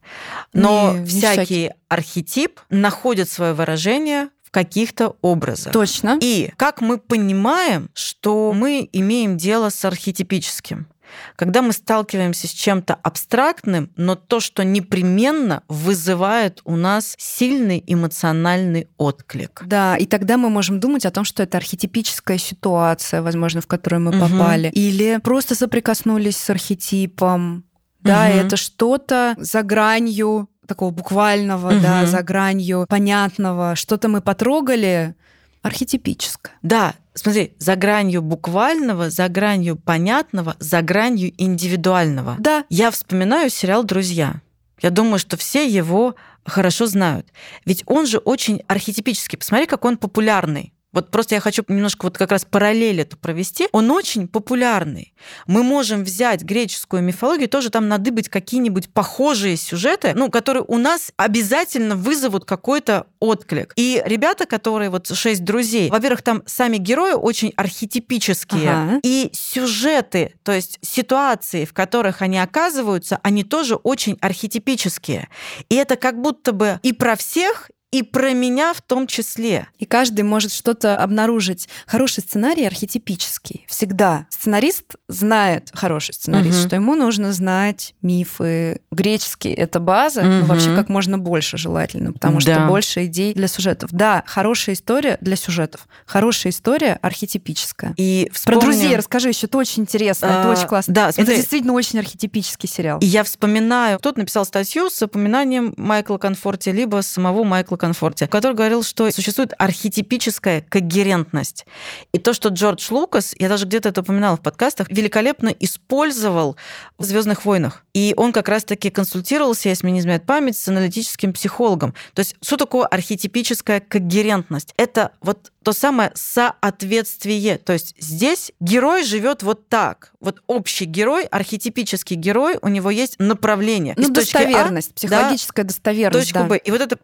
Но Не- не всякий, всякий. архетип находит свое выражение в каких-то образах. Точно. И как мы понимаем, что мы имеем дело с архетипическим? Когда мы сталкиваемся с чем-то абстрактным, но то, что непременно вызывает у нас сильный эмоциональный отклик. Да, и тогда мы можем думать о том, что это архетипическая ситуация, возможно, в которую мы Мгм. попали. Или просто соприкоснулись с архетипом. Да, Мгм. это что-то за гранью такого буквального, да, Мгм. за гранью понятного. Что-то мы потрогали архетипическое. Да, смотри, за гранью буквального, за гранью понятного, за гранью индивидуального. Да, Я вспоминаю сериал «Друзья». Я думаю, что все его хорошо знают. Ведь он же очень архетипический. Посмотри, как он популярный. Вот просто я хочу немножко вот как раз параллель эту провести. Он очень популярный. Мы можем взять греческую мифологию, тоже там надыбать какие-нибудь похожие сюжеты, ну, которые у нас обязательно вызовут какой-то отклик. И ребята, которые вот шесть друзей, во-первых, там сами герои очень архетипические, Ага. и сюжеты, то есть ситуации, в которых они оказываются, они тоже очень архетипические. И это как будто бы и про всех, и про меня в том числе. И каждый может что-то обнаружить. Хороший сценарий архетипический. Всегда. Сценарист знает, хороший сценарист, угу. что ему нужно знать мифы. Греческий — это база, угу. ну, вообще как можно больше желательно, потому да. что больше идей для сюжетов. Да, хорошая история для сюжетов. Хорошая история архетипическая. И вспомним... Про друзей расскажи еще, это очень интересно, а, это очень классно. Да, смотри, это действительно очень архетипический сериал. И я вспоминаю, кто-то написал статью с упоминанием Майкла Конфорти, либо самого Майкла Конфорте, который говорил, что существует архетипическая когерентность. И то, что Джордж Лукас, я даже где-то это упоминала в подкастах, великолепно использовал в Звездных войнах. И он как раз-таки консультировался, если мне не изменяет память, с аналитическим психологом. То есть, что такое архетипическая когерентность? Это вот то самое соответствие. То есть здесь герой живет вот так. Вот общий герой, архетипический герой, у него есть направление. Ну, достоверность, а, психологическая да, достоверность. Точка да. Б. И вот эта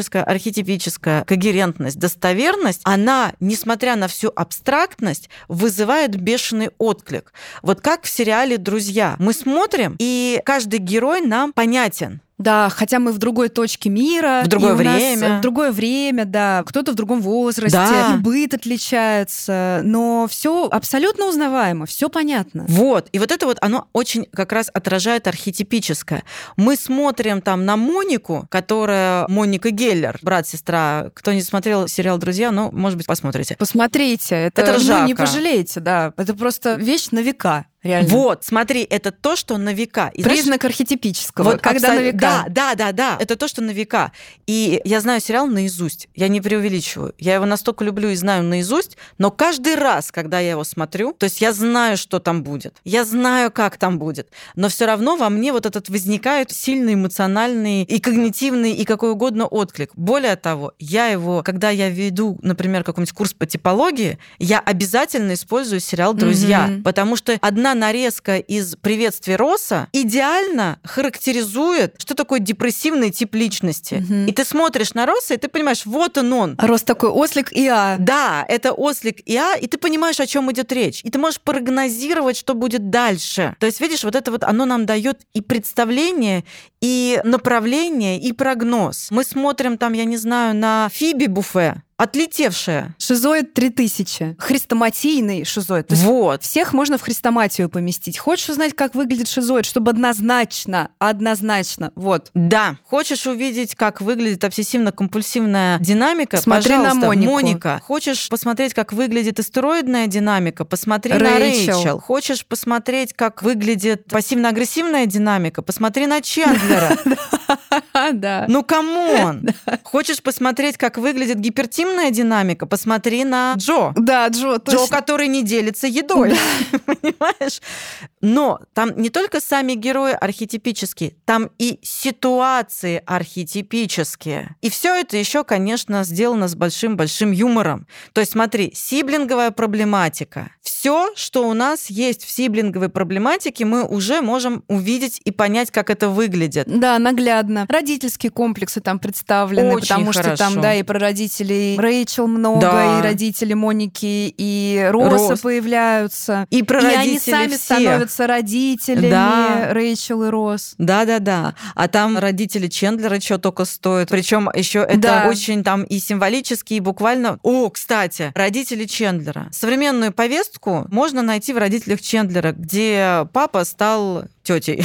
психологическая, архетипическая когерентность, достоверность, она, несмотря на всю абстрактность, вызывает бешеный отклик. Вот как в сериале «Друзья». Мы смотрим, и каждый герой нам понятен. Да, хотя мы в другой точке мира. В другое время. в другое время, да. Кто-то в другом возрасте. Да. быт отличается. Но все абсолютно узнаваемо, все понятно. Вот. И вот это вот, оно очень как раз отражает архетипическое. Мы смотрим там на Монику, которая Моника Геллер, брат-сестра. Кто не смотрел сериал «Друзья», ну, может быть, посмотрите. Посмотрите. Это, это ну, не пожалеете, да. Это просто вещь на века. Реально. Вот, смотри, это то, что на века. И Признак знаешь, архетипического, вот когда абсол... на века. Да, да, да, да, это то, что на века. И я знаю сериал наизусть, я не преувеличиваю. Я его настолько люблю и знаю наизусть, но каждый раз, когда я его смотрю, то есть я знаю, что там будет, я знаю, как там будет, но все равно во мне вот этот возникает сильный эмоциональный и когнитивный и какой угодно отклик. Более того, я его, когда я веду, например, какой-нибудь курс по типологии, я обязательно использую сериал «Друзья», mm-hmm. потому что одна одна нарезка из приветствия Росса идеально характеризует, что такое депрессивный тип личности. Угу. И ты смотришь на Росса, и ты понимаешь, вот он он. Рос такой ослик ИА. Да, это ослик ИА, и ты понимаешь, о чем идет речь. И ты можешь прогнозировать, что будет дальше. То есть, видишь, вот это вот оно нам дает и представление, и направление, и прогноз. Мы смотрим там, я не знаю, на Фиби Буфе, отлетевшая. Шизоид 3000. Хрестоматийный шизоид. То вот. Всех можно в хрестоматию поместить. Хочешь узнать, как выглядит шизоид, чтобы однозначно, однозначно, вот. Да. Хочешь увидеть, как выглядит обсессивно-компульсивная динамика? Смотри на Монику. Моника. Хочешь посмотреть, как выглядит истероидная динамика? Посмотри Рэйчел. на Рэйчел. Хочешь посмотреть, как выглядит пассивно-агрессивная динамика? Посмотри на Чендлера. Да. Ну, come on! Хочешь посмотреть, как выглядит гипертимная динамика, посмотри на Джо. Да, Джо, точно. Джо, который не делится едой. Понимаешь? Но там не только сами герои архетипические, там и ситуации архетипические. И все это еще, конечно, сделано с большим-большим юмором. То есть смотри, сиблинговая проблематика. Все, что у нас есть в сиблинговой проблематике, мы уже можем увидеть и понять, как это выглядит. Да, наглядно. Родительские комплексы там представлены, Очень потому хорошо. что там, да, и про родителей Рэйчел много, Да. и родители Моники, и Роса Рос. появляются. И про и они родителей сами всех. становятся родителями Да. Рэйчел и Рос. Да-да-да. А там родители Чендлера что только стоят. Причем еще это Да. очень там и символически, и буквально... О, кстати, родители Чендлера. Современную повестку можно найти в родителях Чендлера, где папа стал тетей.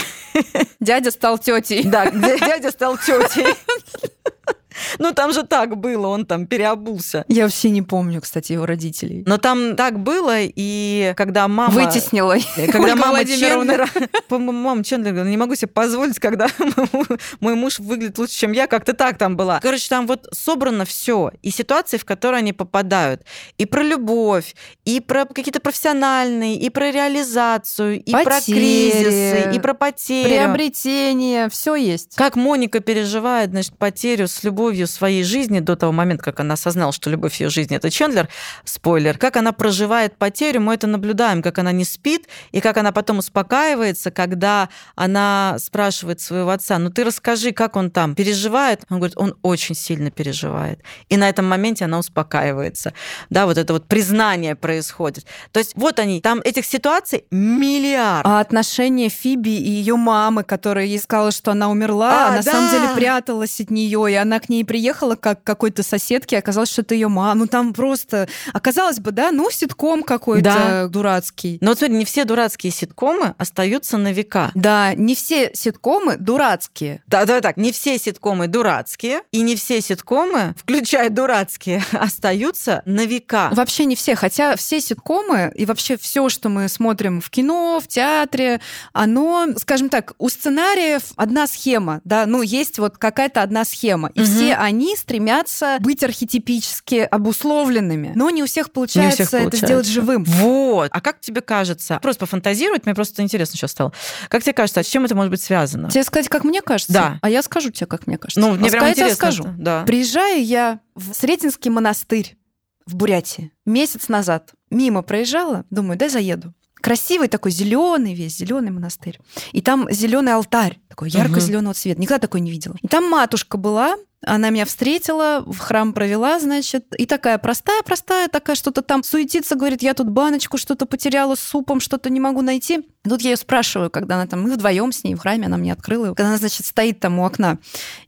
Дядя стал тетей. Да, дядя стал тетей. Ну, там же так было, он там переобулся. Я вообще не помню, кстати, его родителей. Но там так было, и когда мама... Вытеснила. Когда Ольга мама. Чендлера... Мама Чендлера не могу себе позволить, когда мой муж выглядит лучше, чем я, как-то так там была. Короче, там вот собрано все и ситуации, в которые они попадают. И про любовь, и про какие-то профессиональные, и про реализацию, и про кризисы, и про потери. Приобретение, все есть. Как Моника переживает, значит, потерю с любовью своей жизни до того момента, как она осознала, что любовь ее жизни это Чендлер, спойлер, как она проживает потерю, мы это наблюдаем, как она не спит, и как она потом успокаивается, когда она спрашивает своего отца, ну ты расскажи, как он там переживает. Он говорит, он очень сильно переживает. И на этом моменте она успокаивается. Да, вот это вот признание происходит. То есть вот они, там этих ситуаций миллиард. А отношения Фиби и ее мамы, которая ей сказала, что она умерла, А, а на да. самом деле пряталась от нее, и она к ней ней приехала как какой-то соседке, оказалось, что это ее мама. Ну там просто... Оказалось бы, да, ну ситком какой-то Да. дурацкий. Но вот смотри, не все дурацкие ситкомы остаются на века. Да, не все ситкомы дурацкие. Да, да, так. Не все ситкомы дурацкие, и не все ситкомы, включая дурацкие, остаются на века. Вообще не все, хотя все ситкомы и вообще все, что мы смотрим в кино, в театре, оно, скажем так, у сценариев одна схема, да, ну есть вот какая-то одна схема, и Мгм. все они стремятся быть архетипически обусловленными, но не у всех получается это получается. сделать живым. Вот. А как тебе кажется? Просто пофантазировать, мне просто интересно сейчас стало. Как тебе кажется, а с чем это может быть связано? Тебе сказать, как мне кажется? Да. А я скажу тебе, как мне кажется. Ну, мне А прям сказать я интересно. скажу. это. Да. Приезжаю я в Сретенский монастырь в Бурятии месяц назад. Мимо проезжала, думаю, дай заеду. Красивый такой зеленый весь, зеленый монастырь. И там зеленый алтарь, такой ярко-зеленого цвета. Никогда такой не видела. И там матушка была, она меня встретила, в храм провела, значит, и такая простая-простая, такая что-то там суетится, говорит, я тут баночку что-то потеряла с супом, что-то не могу найти. Тут я ее спрашиваю, когда она там, мы вдвоем с ней в храме, она мне открыла, когда она, значит, стоит там у окна.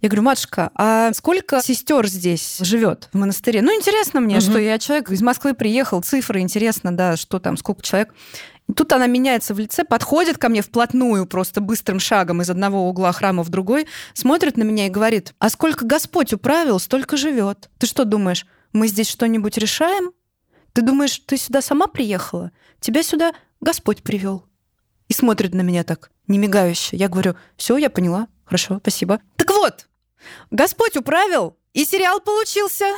Я говорю, матушка, а сколько сестер здесь живет в монастыре? Ну, интересно мне, Мгм. что я человек из Москвы приехал, цифры, интересно, да, что там, сколько человек. Тут она меняется в лице, подходит ко мне вплотную, просто быстрым шагом из одного угла храма в другой, смотрит на меня и говорит, а сколько Господь управил, столько живет. Ты что думаешь, мы здесь что-нибудь решаем? Ты думаешь, ты сюда сама приехала? Тебя сюда Господь привел. И смотрит на меня так, не мигающе. Я говорю, все, я поняла, хорошо, спасибо. Так вот, Господь управил, и сериал получился.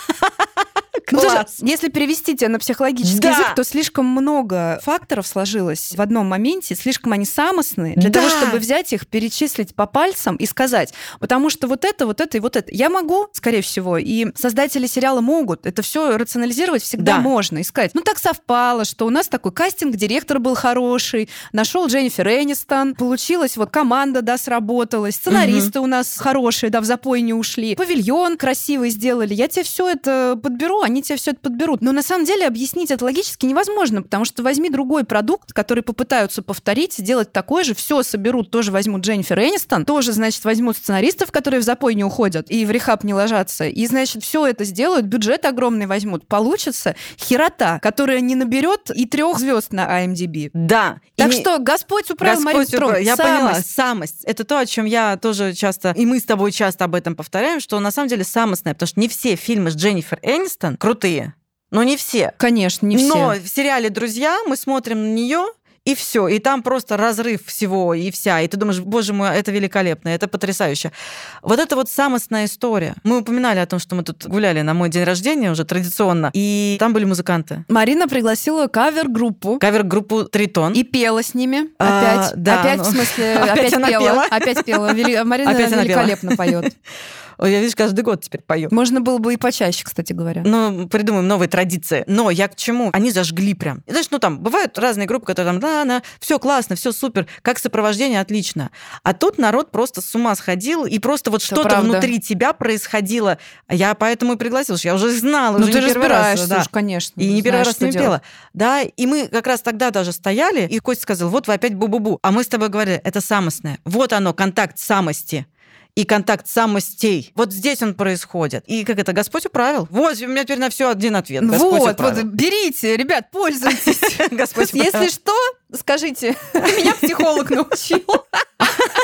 Ну, Класс. даже если перевести тебя на психологический Да. язык, то слишком много факторов сложилось в одном моменте, слишком они самостные для Да. того, чтобы взять их, перечислить по пальцам и сказать, потому что вот это, вот это и вот это. Я могу, скорее всего, и создатели сериала могут это все рационализировать всегда Да. можно, и сказать, ну так совпало, что у нас такой кастинг, директор был хороший, нашел Дженнифер Энистон, получилось, вот команда, да, сработалась, сценаристы у нас хорошие, да, в запой не ушли, павильон красивый сделали, я тебе все это подберу, они тебе все это подберут. Но на самом деле объяснить это логически невозможно, потому что возьми другой продукт, который попытаются повторить, сделать такой же, все соберут, тоже возьмут Дженнифер Энистон, тоже, значит, возьмут сценаристов, которые в запой не уходят и в рехаб не ложатся, и, значит, все это сделают, бюджет огромный возьмут, получится херота, которая не наберет и трех звезд на IMDb. Да. Так И- что Господь управил Господь управ- Я Самость. поняла. Самость. Это то, о чем я тоже часто, и мы с тобой часто об этом повторяем, что на самом деле самостная, потому что не все фильмы с Дженнифер Энистон крутые. Но не все. Конечно, не все. Но в сериале «Друзья» мы смотрим на нее, и все, и там просто разрыв всего и вся, и ты думаешь, боже мой, это великолепно, это потрясающе. Вот это вот самостная история. Мы упоминали о том, что мы тут гуляли на мой день рождения уже традиционно, и там были музыканты. Марина пригласила кавер-группу Кавер-группу «Тритон». и пела с ними А, опять. да, опять, ну, в смысле, опять опять, она пела. пела. Опять пела. Вели- Марина Опять пела. великолепно поет. Я, видишь, каждый год теперь пою. Можно было бы и почаще, кстати говоря. Ну, придумаем новые традиции. Но я к чему? Они зажгли прям. И знаешь, ну там бывают разные группы, которые там, да, на, все классно, все супер, как сопровождение отлично. А тут народ просто с ума сходил, и просто вот что-то внутри тебя происходило. А Я поэтому и пригласила, что я уже знала, Ну уже ты не первый раз, разбираешься да. уж, конечно. И не первый раз не пела. Да, и мы как раз тогда даже стояли, и Костя сказал, вот вы опять бу-бу-бу. А мы с тобой говорили, это самостное. Вот оно, контакт самости и контакт самостей. Вот здесь он происходит. И как это, Господь управил? Вот, у меня теперь на все один ответ. Господь Вот, вот, управил. берите, ребят, пользуйтесь. Господь Если что, скажите, меня психолог научил.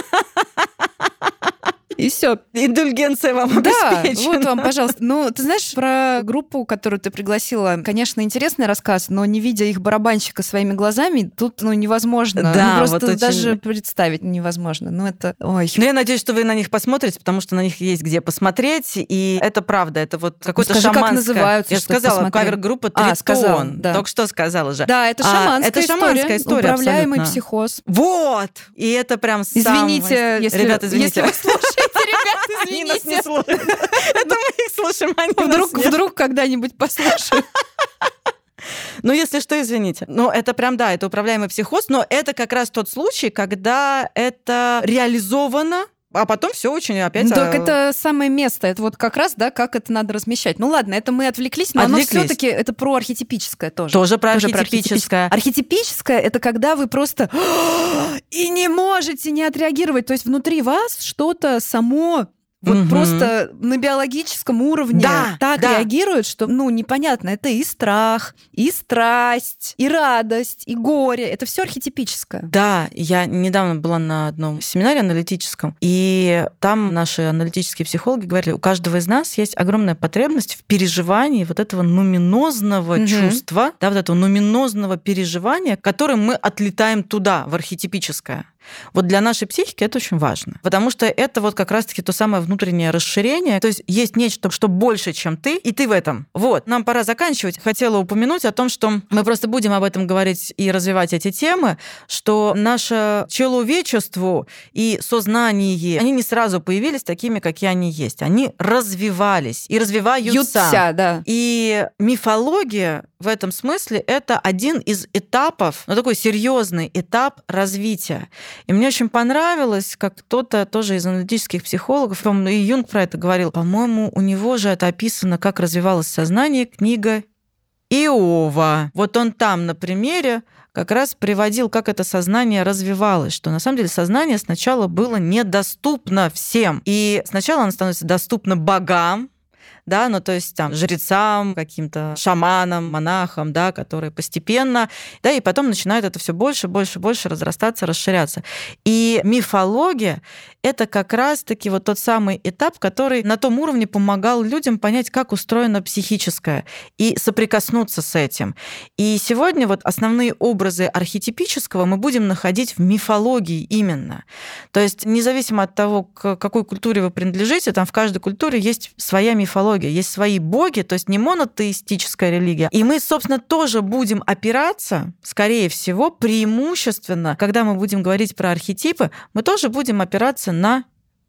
И все. Индульгенция вам Да, обеспечена. вот вам, пожалуйста. Ну, ты знаешь, про группу, которую ты пригласила, конечно, интересный рассказ, но не видя их барабанщика своими глазами, тут, ну, невозможно. Да, Ну, просто вот очень- даже представить невозможно. Ну, это... Ой. Но я надеюсь, что вы на них посмотрите, потому что на них есть где посмотреть, и это правда, это вот какое-то скажи, как шаманское. называются, Я же сказала, кавер-группа А, Тритон. сказала, да. Только что сказала же. Да, это А, шаманская, это шаманская история, Управляемый абсолютно. психоз. Вот! И это прям Извините, самое- если, Ребят, извините. если вы слушаете, ребят, Они нас не извините. слушают. Это мы их слушаем, они нас Вдруг, нет. вдруг когда-нибудь послушаю. Ну, если что, извините. Ну, это прям, да, это управляемый психоз, но это как раз тот случай, когда это реализовано, а потом все очень опять... Так а, это самое место. Это вот как раз, да, как это надо размещать. Ну ладно, это мы отвлеклись, но оно Отвлеклись. все-таки это про архетипическое тоже. Тоже про Тоже про архетипическое. Архетипическое это когда вы просто и не можете не отреагировать. То есть внутри вас что-то само вот Мгм. просто на биологическом уровне Да, так да. реагируют, что, ну, непонятно, это и страх, и страсть, и радость, и горе. Это все архетипическое. Да, я недавно была на одном семинаре аналитическом, и там наши аналитические психологи говорили, у каждого из нас есть огромная потребность в переживании вот этого нуминозного Мгм. чувства, да, вот этого нуминозного переживания, которым мы отлетаем туда, в архетипическое. Вот для нашей психики это очень важно, потому что это вот как раз-таки то самое внутреннее расширение, то есть есть нечто, что больше, чем ты, и ты в этом. Вот, нам пора заканчивать. Хотела упомянуть о том, что мы просто будем об этом говорить и развивать эти темы, что наше человечество и сознание, они не сразу появились такими, какие они есть. Они развивались и развиваются. Ются, да. И мифология в этом смысле это один из этапов, ну такой серьезный этап развития. И мне очень понравилось, как кто-то тоже из аналитических психологов, и Юнг про это говорил, по-моему, у него же это описано, как развивалось сознание, книга Иова. Вот он там на примере как раз приводил, как это сознание развивалось, что на самом деле сознание сначала было недоступно всем. И сначала оно становится доступно богам, да, ну то есть там жрецам, каким-то шаманам, монахам, да, которые постепенно, да, и потом начинает это все больше, больше, больше разрастаться, расширяться. И мифология это как раз-таки вот тот самый этап, который на том уровне помогал людям понять, как устроено психическое, и соприкоснуться с этим. И сегодня вот основные образы архетипического мы будем находить в мифологии именно. То есть независимо от того, к какой культуре вы принадлежите, там в каждой культуре есть своя мифология, есть свои боги, то есть не монотеистическая религия. И мы, собственно, тоже будем опираться, скорее всего, преимущественно, когда мы будем говорить про архетипы, мы тоже будем опираться на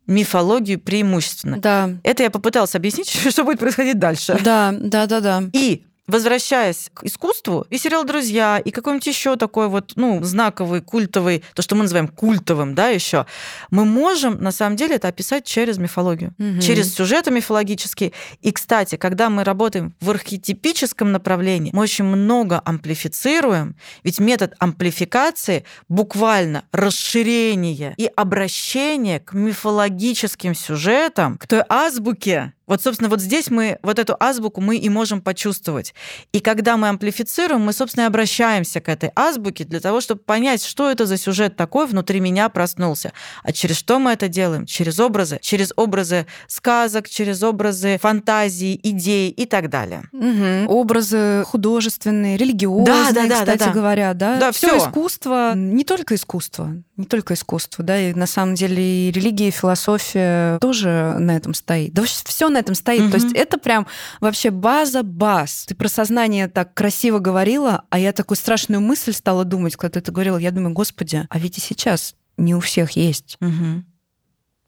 мифологию преимущественно. Да. Это я попыталась объяснить, что будет происходить дальше. Да, да, да, да. И возвращаясь к искусству, и сериал «Друзья», и какой-нибудь еще такой вот, ну, знаковый, культовый, то, что мы называем культовым, да, еще, мы можем, на самом деле, это описать через мифологию, Мгм. через сюжеты мифологические. И, кстати, когда мы работаем в архетипическом направлении, мы очень много амплифицируем, ведь метод амплификации буквально расширение и обращение к мифологическим сюжетам, к той азбуке, вот, собственно, вот здесь мы вот эту азбуку мы и можем почувствовать. И когда мы амплифицируем, мы, собственно, и обращаемся к этой азбуке для того, чтобы понять, что это за сюжет такой внутри меня проснулся. А через что мы это делаем? Через образы. Через образы сказок, через образы фантазии, идей и так далее. Мгм. Образы художественные, религиозные, Да, да, да, кстати да, да. говоря, да. Да, всё. искусство, не только искусство, не только искусство, да, и на самом деле и религия, и философия тоже на этом стоит. Да все на этом стоит. То Мгм. есть это прям вообще база баз. Ты про сознание так красиво говорила, а я такую страшную мысль стала думать, когда ты это говорила. Я думаю, господи, а ведь и сейчас не у всех есть. Мгм.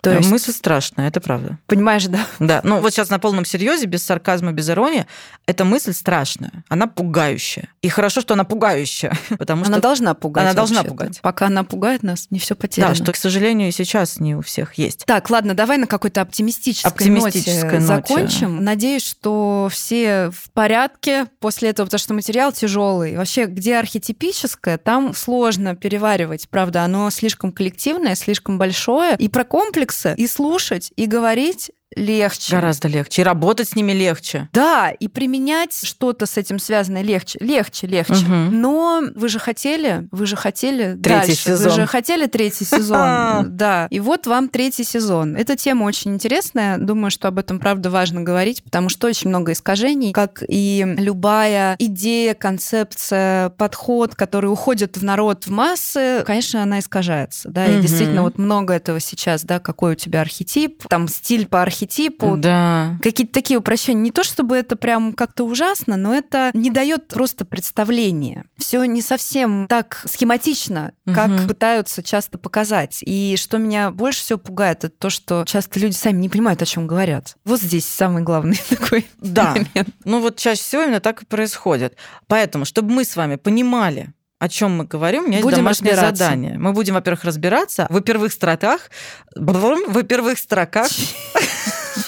То есть, Мысль страшная, это правда. понимаешь, да? Да, ну вот сейчас на полном серьезе, без сарказма, без иронии, эта мысль страшная, она пугающая. И хорошо, что она пугающая, потому Она что должна пугать. Она должна пугать. Пока она пугает нас, не все потеряно. да, что, к сожалению, и сейчас не у всех есть. Так, ладно, давай на какой-то оптимистической, Оптимистической ноте ноте. закончим. Надеюсь, что все в порядке после этого, потому что материал тяжелый. Вообще, где архетипическое, там сложно переваривать. Правда, оно слишком коллективное, слишком большое. И про комплексы, и слушать, и говорить легче. Гораздо легче. И работать с ними легче. Да, и применять что-то с этим связанное легче, легче, легче. Мгм. Но вы же хотели, вы же хотели Третий дальше, сезон. вы же хотели третий сезон, да. И вот вам третий сезон. Эта тема очень интересная. Думаю, что об этом правда важно говорить, потому что очень много искажений, как и любая идея, концепция, подход, который уходит в народ, в массы, конечно, она искажается, да. И действительно вот много этого сейчас, да, какой у тебя архетип, там стиль по архетипу, Да. какие-то такие упрощения. Не то чтобы это прям как-то ужасно, но это не дает просто представления. Все не совсем так схематично, как Мгм. пытаются часто показать. И что меня больше всего пугает, это то, что часто люди сами не понимают, о чем говорят. Вот здесь самый главный такой Да. момент. Ну вот чаще всего именно так и происходит. Поэтому, чтобы мы с вами понимали, о чем мы говорим, у меня есть Будем домашнее разбираться. задание. Мы будем, во-первых, разбираться в первых строках, брррм, в первых строках.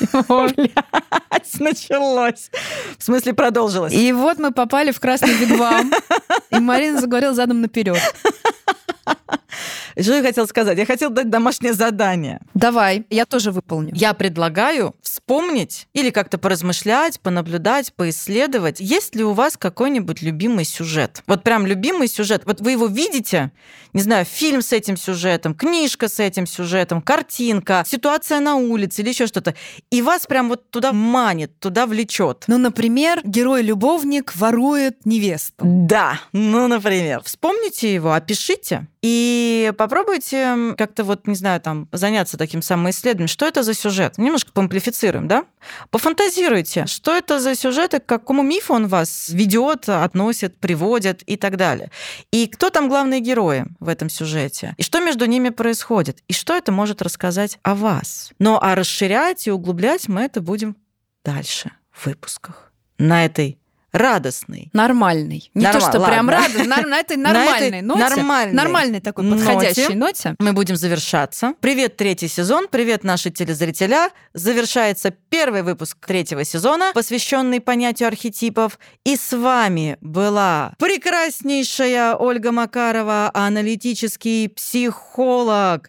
Блядь, началось. В смысле, продолжилось. И вот мы попали в красный вигвам, и Марина заговорила задом наперед. Что я хотела сказать? Я хотела дать домашнее задание. Давай, я тоже выполню. Я предлагаю вспомнить или как-то поразмышлять, понаблюдать, поисследовать, есть ли у вас какой-нибудь любимый сюжет. Вот прям любимый сюжет. Вот вы его видите, не знаю, фильм с этим сюжетом, книжка с этим сюжетом, картинка, ситуация на улице или еще что-то. И вас прям вот туда манит, туда влечет. Ну, например, герой-любовник ворует невесту. Да, ну, например. Вспомните его, опишите и попробуйте как-то вот, не знаю, там, заняться таким самоисследованием. Что это за сюжет? Немножко поамплифицируем, да? Пофантазируйте, что это за сюжет и к какому мифу он вас ведет, относит, приводит и так далее. И кто там главные герои в этом сюжете? И что между ними происходит? И что это может рассказать о вас? Ну, а расширять и углублять мы это будем дальше в выпусках. На этой радостный. Нормальный. Не Норма- то, что ладно. прям радостный, на, этой нормальной ноте. нормальной Нормальной такой подходящей ноте. Мы будем завершаться. Привет, третий сезон. Привет, наши телезрителя. Завершается первый выпуск третьего сезона, посвященный понятию архетипов. И с вами была прекраснейшая Ольга Макарова, аналитический психолог.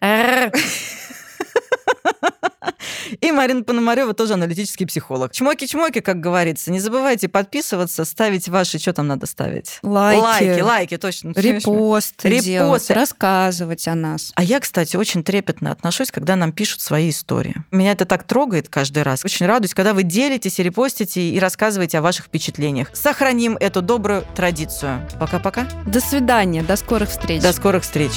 И Марина Пономарева тоже аналитический психолог. Чмоки-чмоки, как говорится. Не забывайте подписываться, ставить ваши... Что там надо ставить? Лайки. Лайки, лайки, точно. Репосты, Репосты. делать, рассказывать о нас. А я, кстати, очень трепетно отношусь, когда нам пишут свои истории. Меня это так трогает каждый раз. Очень радуюсь, когда вы делитесь и репостите и рассказываете о ваших впечатлениях. Сохраним эту добрую традицию. Пока-пока. До свидания, до скорых встреч. До скорых встреч.